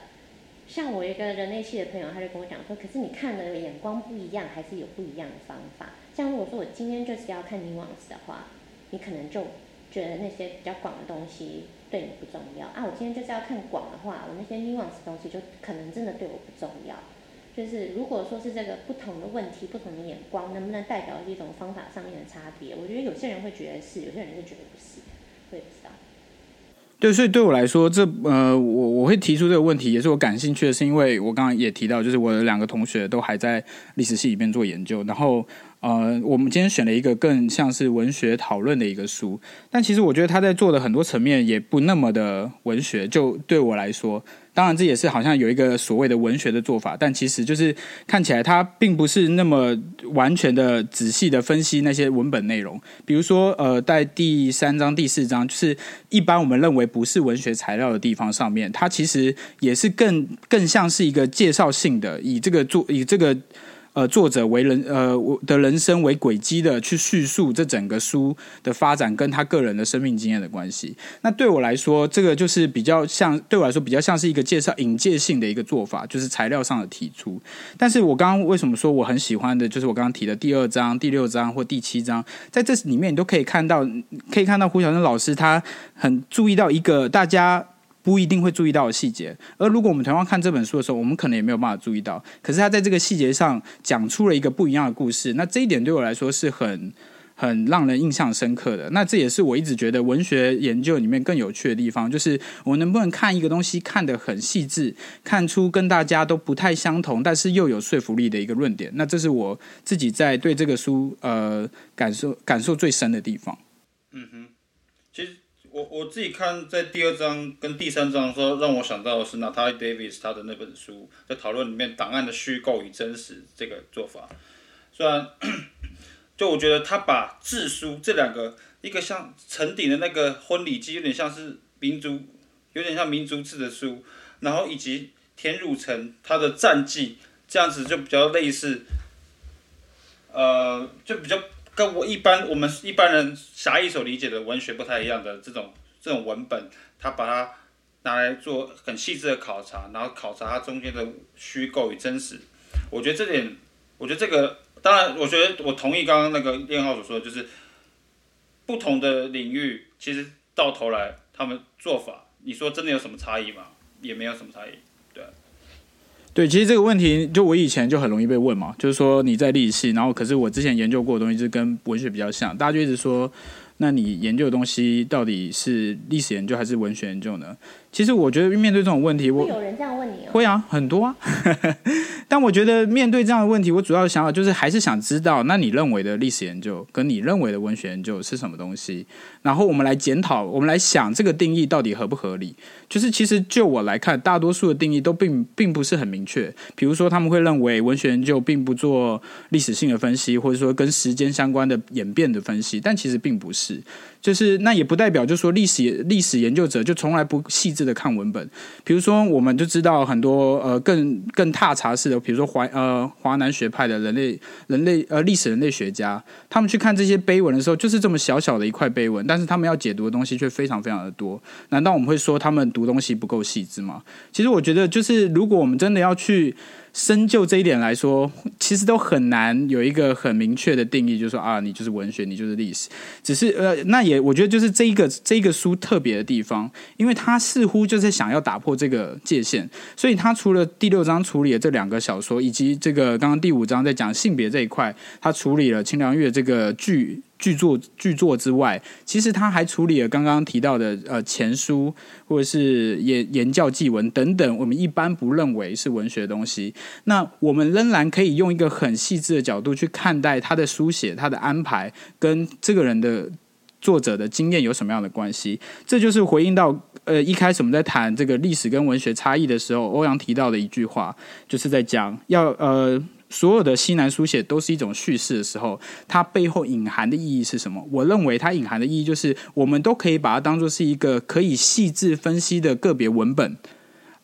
像我一个人类系的朋友，他就跟我讲说，可是你看的眼光不一样，还是有不一样的方法。像如果说我今天就是要看 nuance 的话，你可能就觉得那些比较广的东西对你不重要啊。我今天就是要看广的话，我那些 nuance 东西就可能真的对我不重要。就是如果说是这个不同的问题、不同的眼光，能不能代表一种方法上面的差别？我觉得有些人会觉得是，有些人就觉得不是，我也不知道。对，所以对我来说，这呃，我我会提出这个问题，也是我感兴趣的，是因为我刚刚也提到，就是我的两个同学都还在历史系里面做研究，然后。呃，我们今天选了一个更像是文学讨论的一个书，但其实我觉得他在做的很多层面也不那么的文学。就对我来说，当然这也是好像有一个所谓的文学的做法，但其实就是看起来他并不是那么完全的仔细的分析那些文本内容。比如说，呃，在第三章、第四章，就是一般我们认为不是文学材料的地方上面，它其实也是更更像是一个介绍性的，以这个做以这个。呃，作者为人呃我的人生为轨迹的去叙述这整个书的发展跟他个人的生命经验的关系。那对我来说，这个就是比较像对我来说比较像是一个介绍引介性的一个做法，就是材料上的提出。但是我刚刚为什么说我很喜欢的，就是我刚刚提的第二章、第六章或第七章，在这里面你都可以看到，可以看到胡晓生老师他很注意到一个大家。不一定会注意到的细节，而如果我们同样看这本书的时候，我们可能也没有办法注意到。可是他在这个细节上讲出了一个不一样的故事，那这一点对我来说是很很让人印象深刻的。那这也是我一直觉得文学研究里面更有趣的地方，就是我能不能看一个东西看得很细致，看出跟大家都不太相同，但是又有说服力的一个论点。那这是我自己在对这个书呃感受感受最深的地方。嗯哼，我我自己看在第二章跟第三章的时候，让我想到的是 n a t a l i Davis 他的那本书，在讨论里面档案的虚构与真实这个做法。虽然，就我觉得他把自书这两个，一个像承顶的那个婚礼记，有点像是民族，有点像民族志的书，然后以及田汝成他的战绩，这样子就比较类似，呃，就比较跟我一般我们一般人狭义所理解的文学不太一样的这种这种文本，他把它拿来做很细致的考察，然后考察它中间的虚构与真实。我觉得这点，我觉得这个当然，我觉得我同意刚刚那个练浩所说的，就是不同的领域，其实到头来他们做法，你说真的有什么差异吗？也没有什么差异，对。对，其实这个问题，就我以前就很容易被问嘛，就是说你在历史系，然后可是我之前研究过的东西，就跟文学比较像，大家就一直说，那你研究的东西到底是历史研究还是文学研究呢？其实我觉得面对这种问题，我会有人这样问你哦？会啊，很多啊。但我觉得面对这样的问题，我主要的想法就是还是想知道，那你认为的历史研究跟你认为的文学研究是什么东西？然后我们来检讨，我们来想这个定义到底合不合理？就是其实就我来看，大多数的定义都并并不是很明确。比如说，他们会认为文学研究并不做历史性的分析，或者说跟时间相关的演变的分析，但其实并不是。就是那也不代表，就是说历史历史研究者就从来不细致的看文本。比如说，我们就知道很多呃更更踏查式的，比如说华呃华南学派的人类人类呃历史人类学家，他们去看这些碑文的时候，就是这么小小的一块碑文，但是他们要解读的东西却非常非常的多。难道我们会说他们读东西不够细致吗？其实我觉得，就是如果我们真的要去。深究这一点来说，其实都很难有一个很明确的定义，就是说啊，你就是文学，你就是历史。只是呃，那也我觉得就是这一个这一个书特别的地方，因为它似乎就是想要打破这个界限，所以它除了第六章处理了这两个小说，以及这个刚刚第五章在讲性别这一块，它处理了清凉月这个剧。剧作剧作之外，其实他还处理了刚刚提到的呃前书或者是言言教祭文等等，我们一般不认为是文学的东西。那我们仍然可以用一个很细致的角度去看待他的书写、他的安排跟这个人的作者的经验有什么样的关系。这就是回应到呃一开始我们在谈这个历史跟文学差异的时候，欧阳提到的一句话，就是在讲要呃。所有的西南书写都是一种叙事的时候，它背后隐含的意义是什么？我认为它隐含的意义就是，我们都可以把它当做是一个可以细致分析的个别文本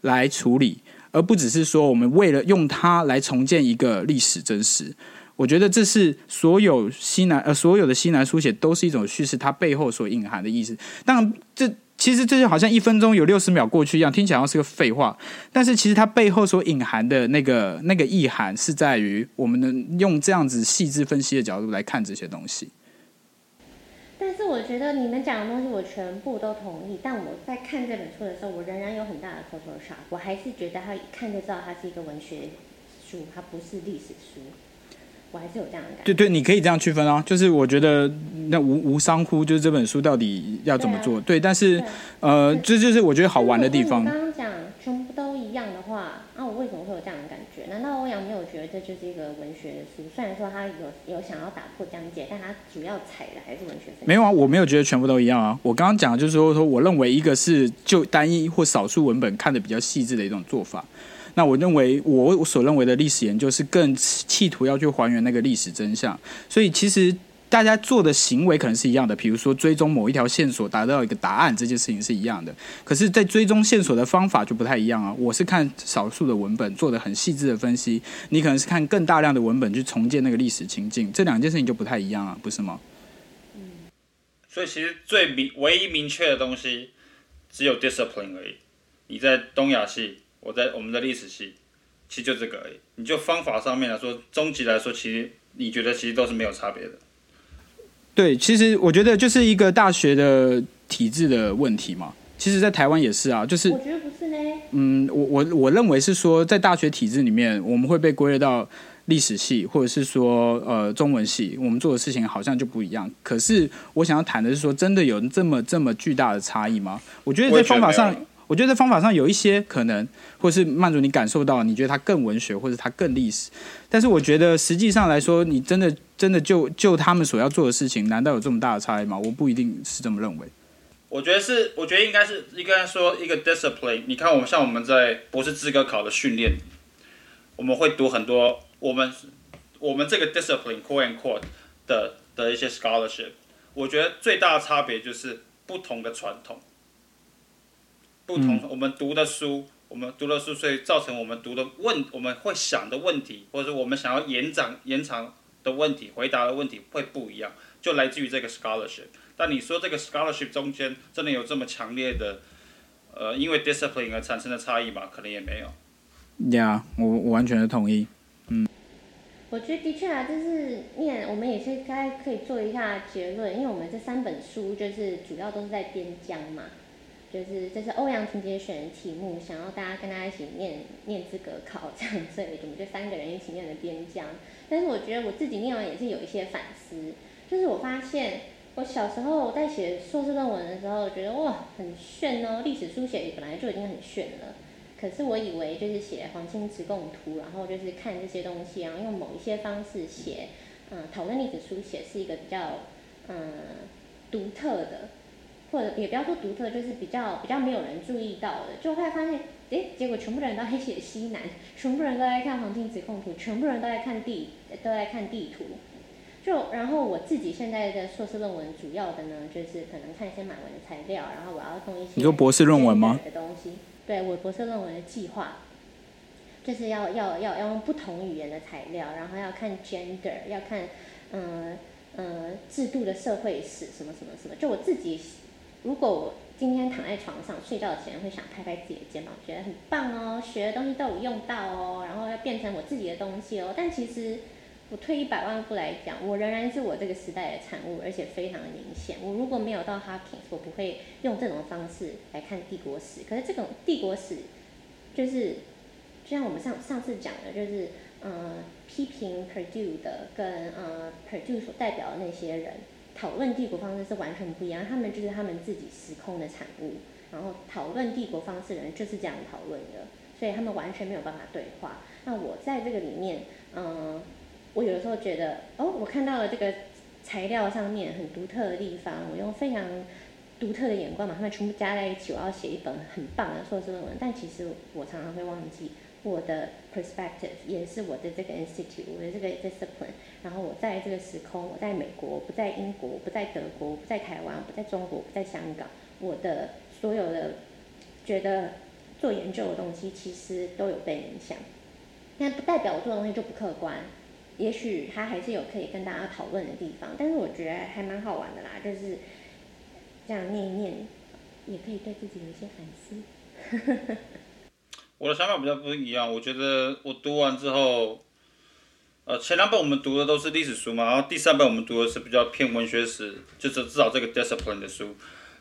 来处理，而不只是说我们为了用它来重建一个历史真实。我觉得这是所有西南呃所有的西南书写都是一种叙事，它背后所隐含的意思。当然这。其实这就好像一分钟有六十秒过去一样，听起来好像是个废话。但是其实它背后所隐含的那个 那个意涵，是在于我们能用这样子细致分析的角度来看这些东西。但是我觉得你们讲的东西我全部都同意，但我在看这本书的时候，我仍然有很大的挫折感。我还是觉得它一看就知道它是一个文学书，它不是历史书。我还是有这样的感觉。对对，你可以这样区分啊，就是我觉得那无无伤乎，就是这本书到底要怎么做？对，啊、对，但是呃，这就，是我觉得好玩的地方。刚刚讲全部都一样的话，啊，我为什么会有这样的感觉？难道欧阳没有觉得这就是一个文学的书？虽然说他有有想要打破疆界，但他主要踩的还是文学。没有啊，我没有觉得全部都一样啊。我刚刚讲的就是说，说我认为一个是就单一或少数文本看的比较细致的一种做法。那我认为，我我所认为的历史研究是更企图要去还原那个历史真相，所以其实大家做的行为可能是一样的，比如说追踪某一条线索达到一个答案，这件事情是一样的。可是，在追踪线索的方法就不太一样啊。我是看少数的文本做的很细致的分析，你可能是看更大量的文本去重建那个历史情境，这两件事情就不太一样啊，不是吗？嗯。所以其实最明唯一明确的东西只有 discipline 而已。你在东亚系。我在我们的历史系，其实就这个而已。你就方法上面来说，终极来说，其实你觉得其实都是没有差别的。对，其实我觉得就是一个大学的体制的问题嘛。其实，在台湾也是啊，就是我觉得不是呢。嗯，我我我认为是说，在大学体制里面，我们会被归类到历史系，或者是说呃中文系，我们做的事情好像就不一样。可是我想要谈的是说，真的有这么这么巨大的差异吗？我觉得在方法上。我觉得方法上有一些可能，或是曼竹你感受到，你觉得它更文学，或者它更历史。但是我觉得实际上来说，你真的真的就就他们所要做的事情，难道有这么大的差异吗？我不一定是这么认为。我觉得是，我觉得应该是应该说一个 discipline。你看，我们像我们在博士资格考的训练，我们会读很多我们我们这个 discipline core and core 的的一些 scholarship。我觉得最大的差别就是不同的传统。不同，我们读的书我们读的书，所以造成我们读的问，我们会想的问题，或者我们想要延展延长的问题，回答的问题会不一样，就来自于这个 scholarship。但你说这个 scholarship 中间真的有这么强烈的，呃，因为 discipline 而产生的差异吗？可能也没有。呀、yeah，我我完全的同意。嗯，我觉得的确啊，就是念我们也是该可以做一下结论，因为我们这三本书就是主要都是在边疆嘛，就是这是欧阳婷姐选的题目，想要大家跟大家一起念念资格考这样，所以我们就三个人一起念了边疆。但是我觉得我自己念完也是有一些反思，就是我发现我小时候在写硕士论文的时候，觉得哇很炫哦，历史书写本来就已经很炫了。可是我以为就是写黄金直贡图，然后就是看这些东西，然后用某一些方式写，嗯，讨论历史书写是一个比较嗯独特的，或者也不要说独特，就是比较比较没有人注意到的。就后来发现，诶，结果全部人都在写西南，全部人都在看黄金指控图，全部人都在看地都在看地图。就然后我自己现在的硕士论文主要的呢，就是可能看一些满文的材料，然后我要弄一些。你说博士论文吗？的东西。对，我博士论文的计划，就是要要要要用不同语言的材料，然后要看 gender，要看，嗯嗯制度的社会史什么什么什么。就我自己，如果我今天躺在床上睡觉前，会想拍拍自己的肩膀，觉得很棒哦，学的东西都有用到哦，然后要变成我自己的东西哦。但其实。我退一百万步来讲，我仍然是我这个时代的产物，而且非常的明显。我如果没有到哈廷我不会用这种方式来看帝国史。可是这种帝国史，就是就像我们上上次讲的，就是呃批评 Purdue 的跟呃 Purdue 所代表的那些人讨论帝国方式是完全不一样。他们就是他们自己时空的产物，然后讨论帝国方式的人就是这样讨论的，所以他们完全没有办法对话。那我在这个里面，嗯、我有的时候觉得，哦，我看到了这个材料上面很独特的地方，我用非常独特的眼光把它们全部加在一起，我要写一本很棒的硕士论文。但其实我常常会忘记我的 perspective，也是我的这个 institute，我的这个 discipline。然后我在这个时空，我在美国，我不在英国，我不在德国，不在台湾，不在中国，不在香港，我的所有的觉得做研究的东西，其实都有被影响。但不代表我做的东西就不客观。也许他还是有可以跟大家讨论的地方，但是我觉得还蛮好玩的啦，就是这样念一念，也可以对自己有一些反思。我的想法比较不一样，我觉得我读完之后，呃，前两本我们读的都是历史书嘛，然后第三本我们读的是比较偏文学史，就是至少这个 discipline 的书，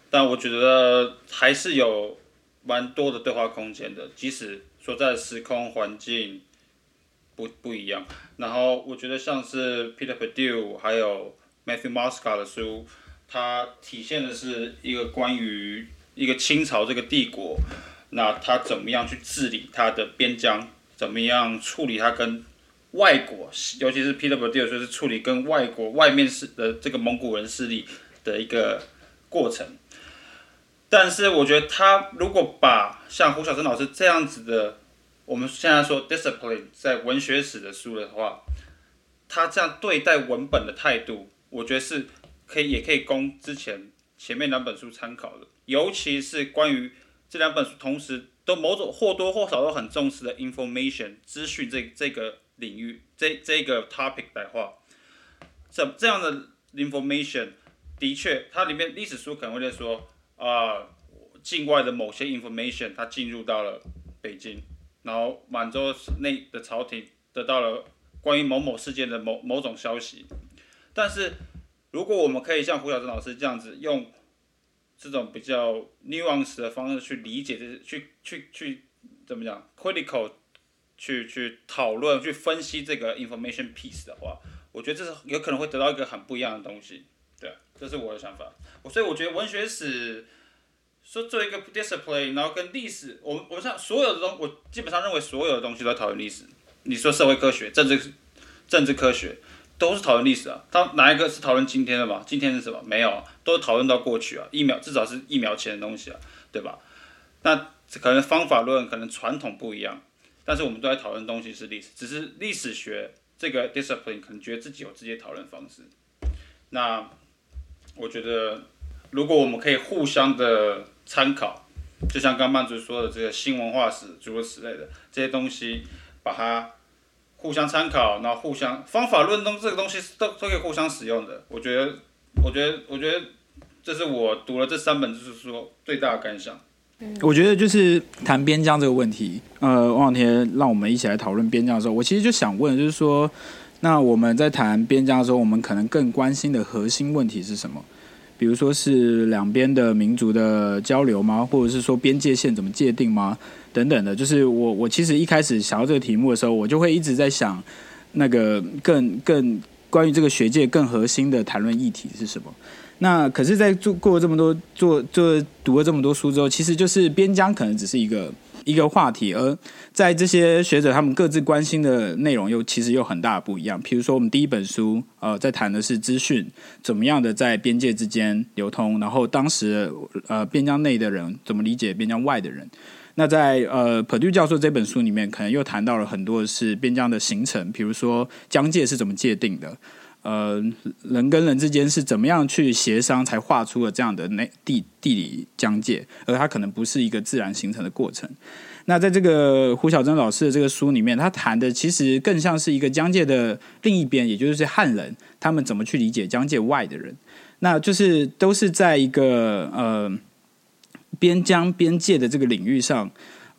但我觉得还是有蛮多的对话空间的，即使所在时空环境。不不一样，然后我觉得像是 Peter Perdue 还有 Matthew Mosca 的书，它体现的是一个关于一个清朝这个帝国，那他怎么样去治理他的边疆，怎么样处理他跟外国，尤其是 Peter Perdue 说是处理跟外国外面势的这个蒙古人势力的一个过程。但是我觉得他如果把像胡小生老师这样子的。我们现在说 discipline 在文学史的书的话，他这样对待文本的态度，我觉得是可以，也可以供之前前面两本书参考的。尤其是关于这两本书，同时都某种或多或少都很重视的 information 资讯这这个领域，这这个 topic 来话，这这样的 information 的确，它里面历史书可能会在说啊，境外的某些 information 它进入到了北京。然后满洲内的朝廷得到了关于某某事件的某某种消息，但是如果我们可以像胡小生老师这样子用这种比较 nuance 的方式去理解这些，去去去怎么讲 critical 去去讨论去分析这个 information piece 的话，我觉得这是有可能会得到一个很不一样的东西。对，这是我的想法。我所以我觉得文学史。说做一个 discipline，然后跟历史，我们我们像所有的东西，我基本上认为所有的东西都讨论历史。你说社会科学、政治、政治科学，都是讨论历史啊。它哪一个是讨论今天的嘛？今天是什么？没有，都讨论到过去啊，一秒至少是一秒前的东西啊，对吧？那可能方法论可能传统不一样，但是我们都在讨论东西是历史，只是历史学这个 discipline 可能觉得自己有自己的讨论方式。那我觉得，如果我们可以互相的参考，就像刚曼族说的这个新文化史诸如此类的这些东西，把它互相参考，然后互相方法论东这个东西都都可以互相使用的。我觉得，我觉得，我觉得这是我读了这三本就是说最大的感想。我觉得就是谈边疆这个问题，呃，王小天让我们一起来讨论边疆的时候，我其实就想问，就是说，那我们在谈边疆的时候，我们可能更关心的核心问题是什么？比如说是两边的民族的交流吗？或者是说边界线怎么界定吗？等等的，就是我我其实一开始想到这个题目的时候，我就会一直在想，那个更更关于这个学界更核心的谈论议题是什么？那可是，在做过了这么多做做读了这么多书之后，其实就是边疆可能只是一个一个话题，而在这些学者他们各自关心的内容又其实有很大的不一样。比如说，我们第一本书呃在谈的是资讯怎么样的在边界之间流通，然后当时呃边疆内的人怎么理解边疆外的人。那在呃 Perdue 教授这本书里面，可能又谈到了很多是边疆的形成，比如说疆界是怎么界定的。呃，人跟人之间是怎么样去协商，才画出了这样的那地地理疆界，而它可能不是一个自然形成的过程。那在这个胡晓真老师的这个书里面，他谈的其实更像是一个疆界的另一边，也就是汉人他们怎么去理解疆界外的人，那就是都是在一个呃边疆边界的这个领域上。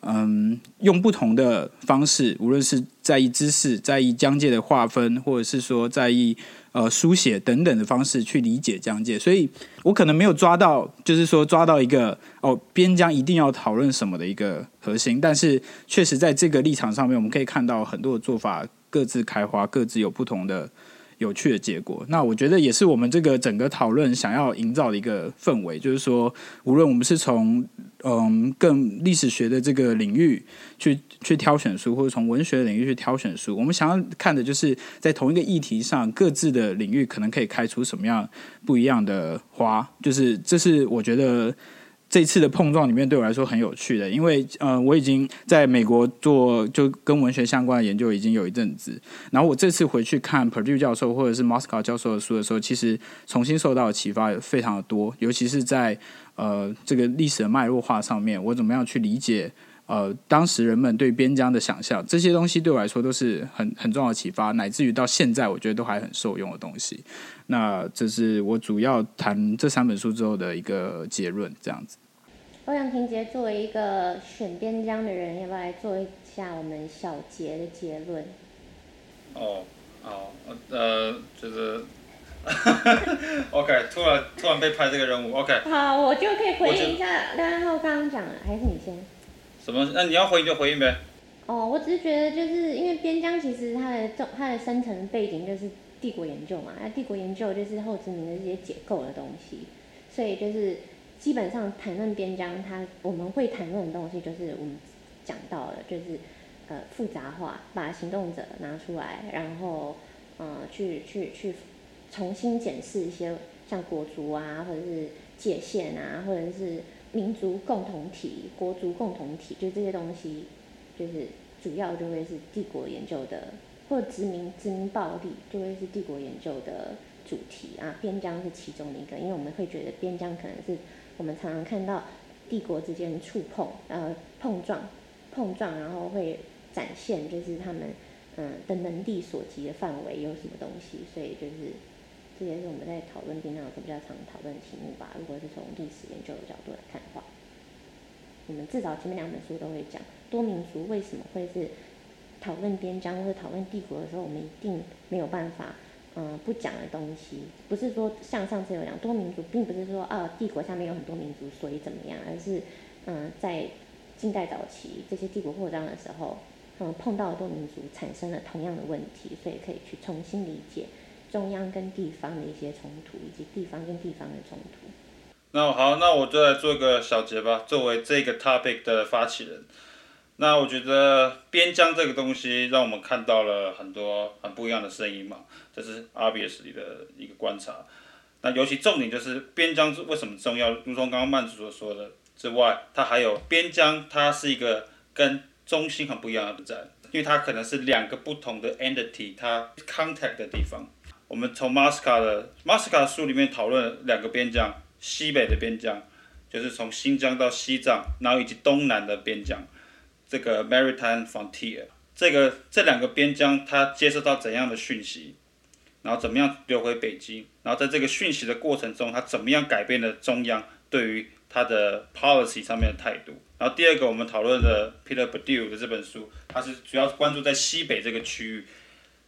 嗯，用不同的方式，无论是在意知识、在意疆界的划分，或者是说在意呃书写等等的方式去理解疆界，所以我可能没有抓到，就是说抓到一个哦边疆一定要讨论什么的一个核心，但是确实在这个立场上面，我们可以看到很多的做法各自开花，各自有不同的。有趣的结果，那我觉得也是我们这个整个讨论想要营造的一个氛围，就是说，无论我们是从嗯更历史学的这个领域去去挑选书，或者从文学领域去挑选书，我们想要看的就是在同一个议题上，各自的领域可能可以开出什么样不一样的花，就是这是我觉得。这次的碰撞里面对我来说很有趣的，因为呃我已经在美国做就跟文学相关的研究已经有一阵子，然后我这次回去看 Purdue 教授或者是 Moscow 教授的书的时候，其实重新受到的启发非常的多，尤其是在呃这个历史的脉络化上面，我怎么样去理解呃当时人们对边疆的想象，这些东西对我来说都是很很重要的启发，乃至于到现在我觉得都还很受用的东西。那这是我主要谈这三本书之后的一个结论，这样子。欧阳婷杰作为一个选边疆的人，要不要来做一下我们小结的结论？哦，好，呃，就是 OK，突然突然被派这个任务，OK。好，我就可以回应一下梁安浩刚刚讲的，还是你先？怎么？那你要回应就回应呗。哦，我只是觉得，就是因为边疆其实它的重它的深层背景就是帝国研究嘛，那帝国研究就是后殖民的这些解构的东西，所以就是。基本上谈论边疆，它我们会谈论的东西就是我们讲到的，就是呃复杂化，把行动者拿出来，然后呃去去去重新检视一些像国族啊，或者是界限啊，或者是民族共同体、国族共同体，就这些东西，就是主要就会是帝国研究的，或殖民殖民暴力就会是帝国研究的主题啊。边疆是其中的一个，因为我们会觉得边疆可能是。我们常常看到帝国之间触碰，呃，碰撞，碰撞，然后会展现就是他们嗯的能力所及的范围有什么东西，所以就是这也是我们在讨论边疆时比较常讨论的题目吧。如果是从历史研究的角度来看的话，我们至少前面两本书都会讲多民族为什么会是讨论边疆或者讨论帝国的时候，我们一定没有办法。嗯，不讲的东西，不是说像上次有讲多民族，并不是说啊帝国下面有很多民族，所以怎么样，而是嗯在近代早期这些帝国扩张的时候，嗯碰到的多民族产生了同样的问题，所以可以去重新理解中央跟地方的一些冲突，以及地方跟地方的冲突。那好，那我就来做个小结吧，作为这个 topic 的发起人。那我觉得边疆这个东西让我们看到了很多很不一样的声音嘛，这是 obviously 的一个观察。那尤其重点就是边疆为什么重要？如同刚刚曼子所说的之外，它还有边疆，它是一个跟中心很不一样的站，因为它可能是两个不同的 entity，它 contact 的地方。我们从马斯卡的马斯卡的书里面讨论两个边疆，西北的边疆就是从新疆到西藏，然后以及东南的边疆，这个 Maritime Frontier，这个这两个边疆它接收到怎样的讯息，然后怎么样流回北京，然后在这个讯息的过程中，它怎么样改变了中央对于它的 policy 上面的态度。然后第二个我们讨论的 Peter Bourdieu 的这本书，它是主要关注在西北这个区域。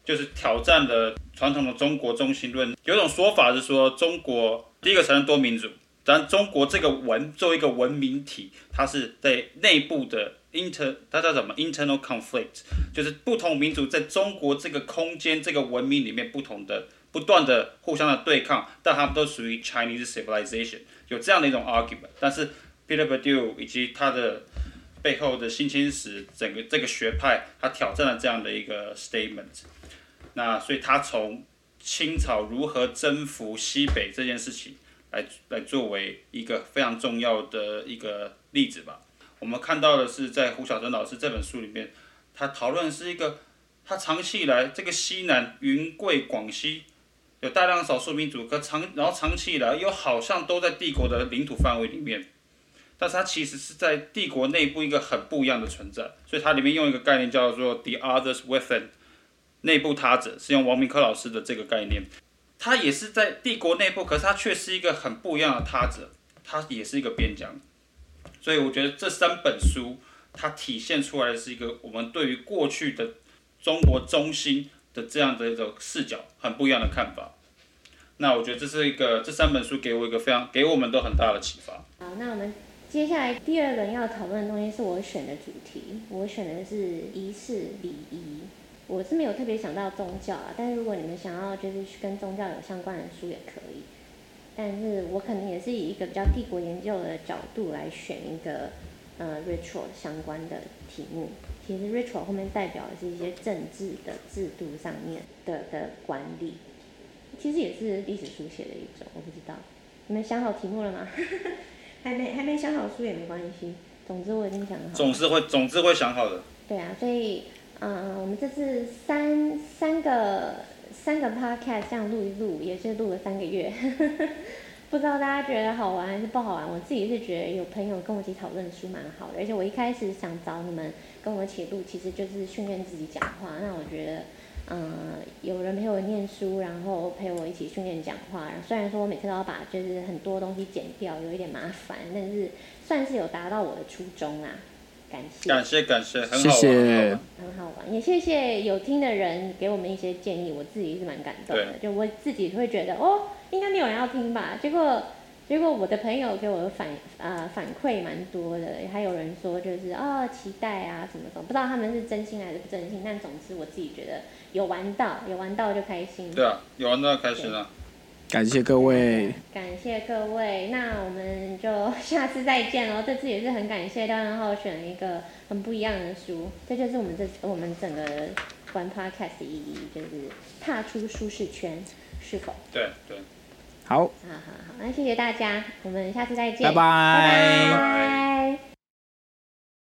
就是挑战了传统的中国中心论。有种说法是说，中国第一个承认多民族，但中国这个文作为一个文明体，它是在内部的 inter，它叫什么 internal conflict，就是不同民族在中国这个空间这个文明里面不同的不断的互相的对抗，但他们都属于 Chinese civilization，有这样的一种 argument。但是 Peter b u r d u 以及他的背后的新清史整个这个学派，他挑战了这样的一个 statement。那所以他从清朝如何征服西北这件事情来来作为一个非常重要的一个例子吧。我们看到的是在胡小珍老师这本书里面，他讨论是一个他长期以来这个西南云贵广西有大量少数民族，可长然后长期以来又好像都在帝国的领土范围里面，但是它其实是在帝国内部一个很不一样的存在。所以它里面用一个概念叫做 the others within。内部他者是用王明珂老师的这个概念，他也是在帝国内部，可是他却是一个很不一样的他者，他也是一个边疆，所以我觉得这三本书它体现出来的是一个我们对于过去的中国中心的这样的一种视角很不一样的看法。那我觉得这是一个这三本书给我一个非常给我们都很大的启发。好，那我们接下来第二轮要讨论的东西是我选的主题，我选的是仪式礼仪。我是没有特别想到宗教啊，但是如果你们想要就是去跟宗教有相关的书也可以，但是我可能也是以一个比较帝国研究的角度来选一个呃 ritual 相关的题目。其实 ritual 后面代表的是一些政治的制度上面的的管理，其实也是历史书写的一种。我不知道你们想好题目了吗？还没还没想好书也没关系，总之我已经想好了。总是会总之会想好的。对啊，所以。嗯，我们这次三三个三个 podcast 这样录一录，也是录了三个月，不知道大家觉得好玩还是不好玩？我自己是觉得有朋友跟我一起讨论书蛮好的，而且我一开始想找你们跟我一起录，其实就是训练自己讲话。那我觉得，嗯，有人陪我念书，然后陪我一起训练讲话。虽然说我每次都要把就是很多东西剪掉，有一点麻烦，但是算是有达到我的初衷啊。感谢感谢感谢，很好玩，谢谢很好玩，也谢谢有听的人给我们一些建议，我自己是蛮感动的。就我自己会觉得，哦，应该没有人要听吧？结果结果我的朋友给我的反啊、呃、反馈蛮多的，还有人说就是啊、哦、期待啊什么什么，不知道他们是真心还是不真心，但总之我自己觉得有玩到，有玩到就开心。对啊，有玩到开心啊。感谢各位，感谢各位，那我们就下次再见喽。这次也是很感谢廖元浩选了一个很不一样的书，这就是我们这我们整个玩 podcast 的意义，就是踏出舒适圈，是否？对对。好。好好好，那谢谢大家，我们下次再见。拜拜。拜拜。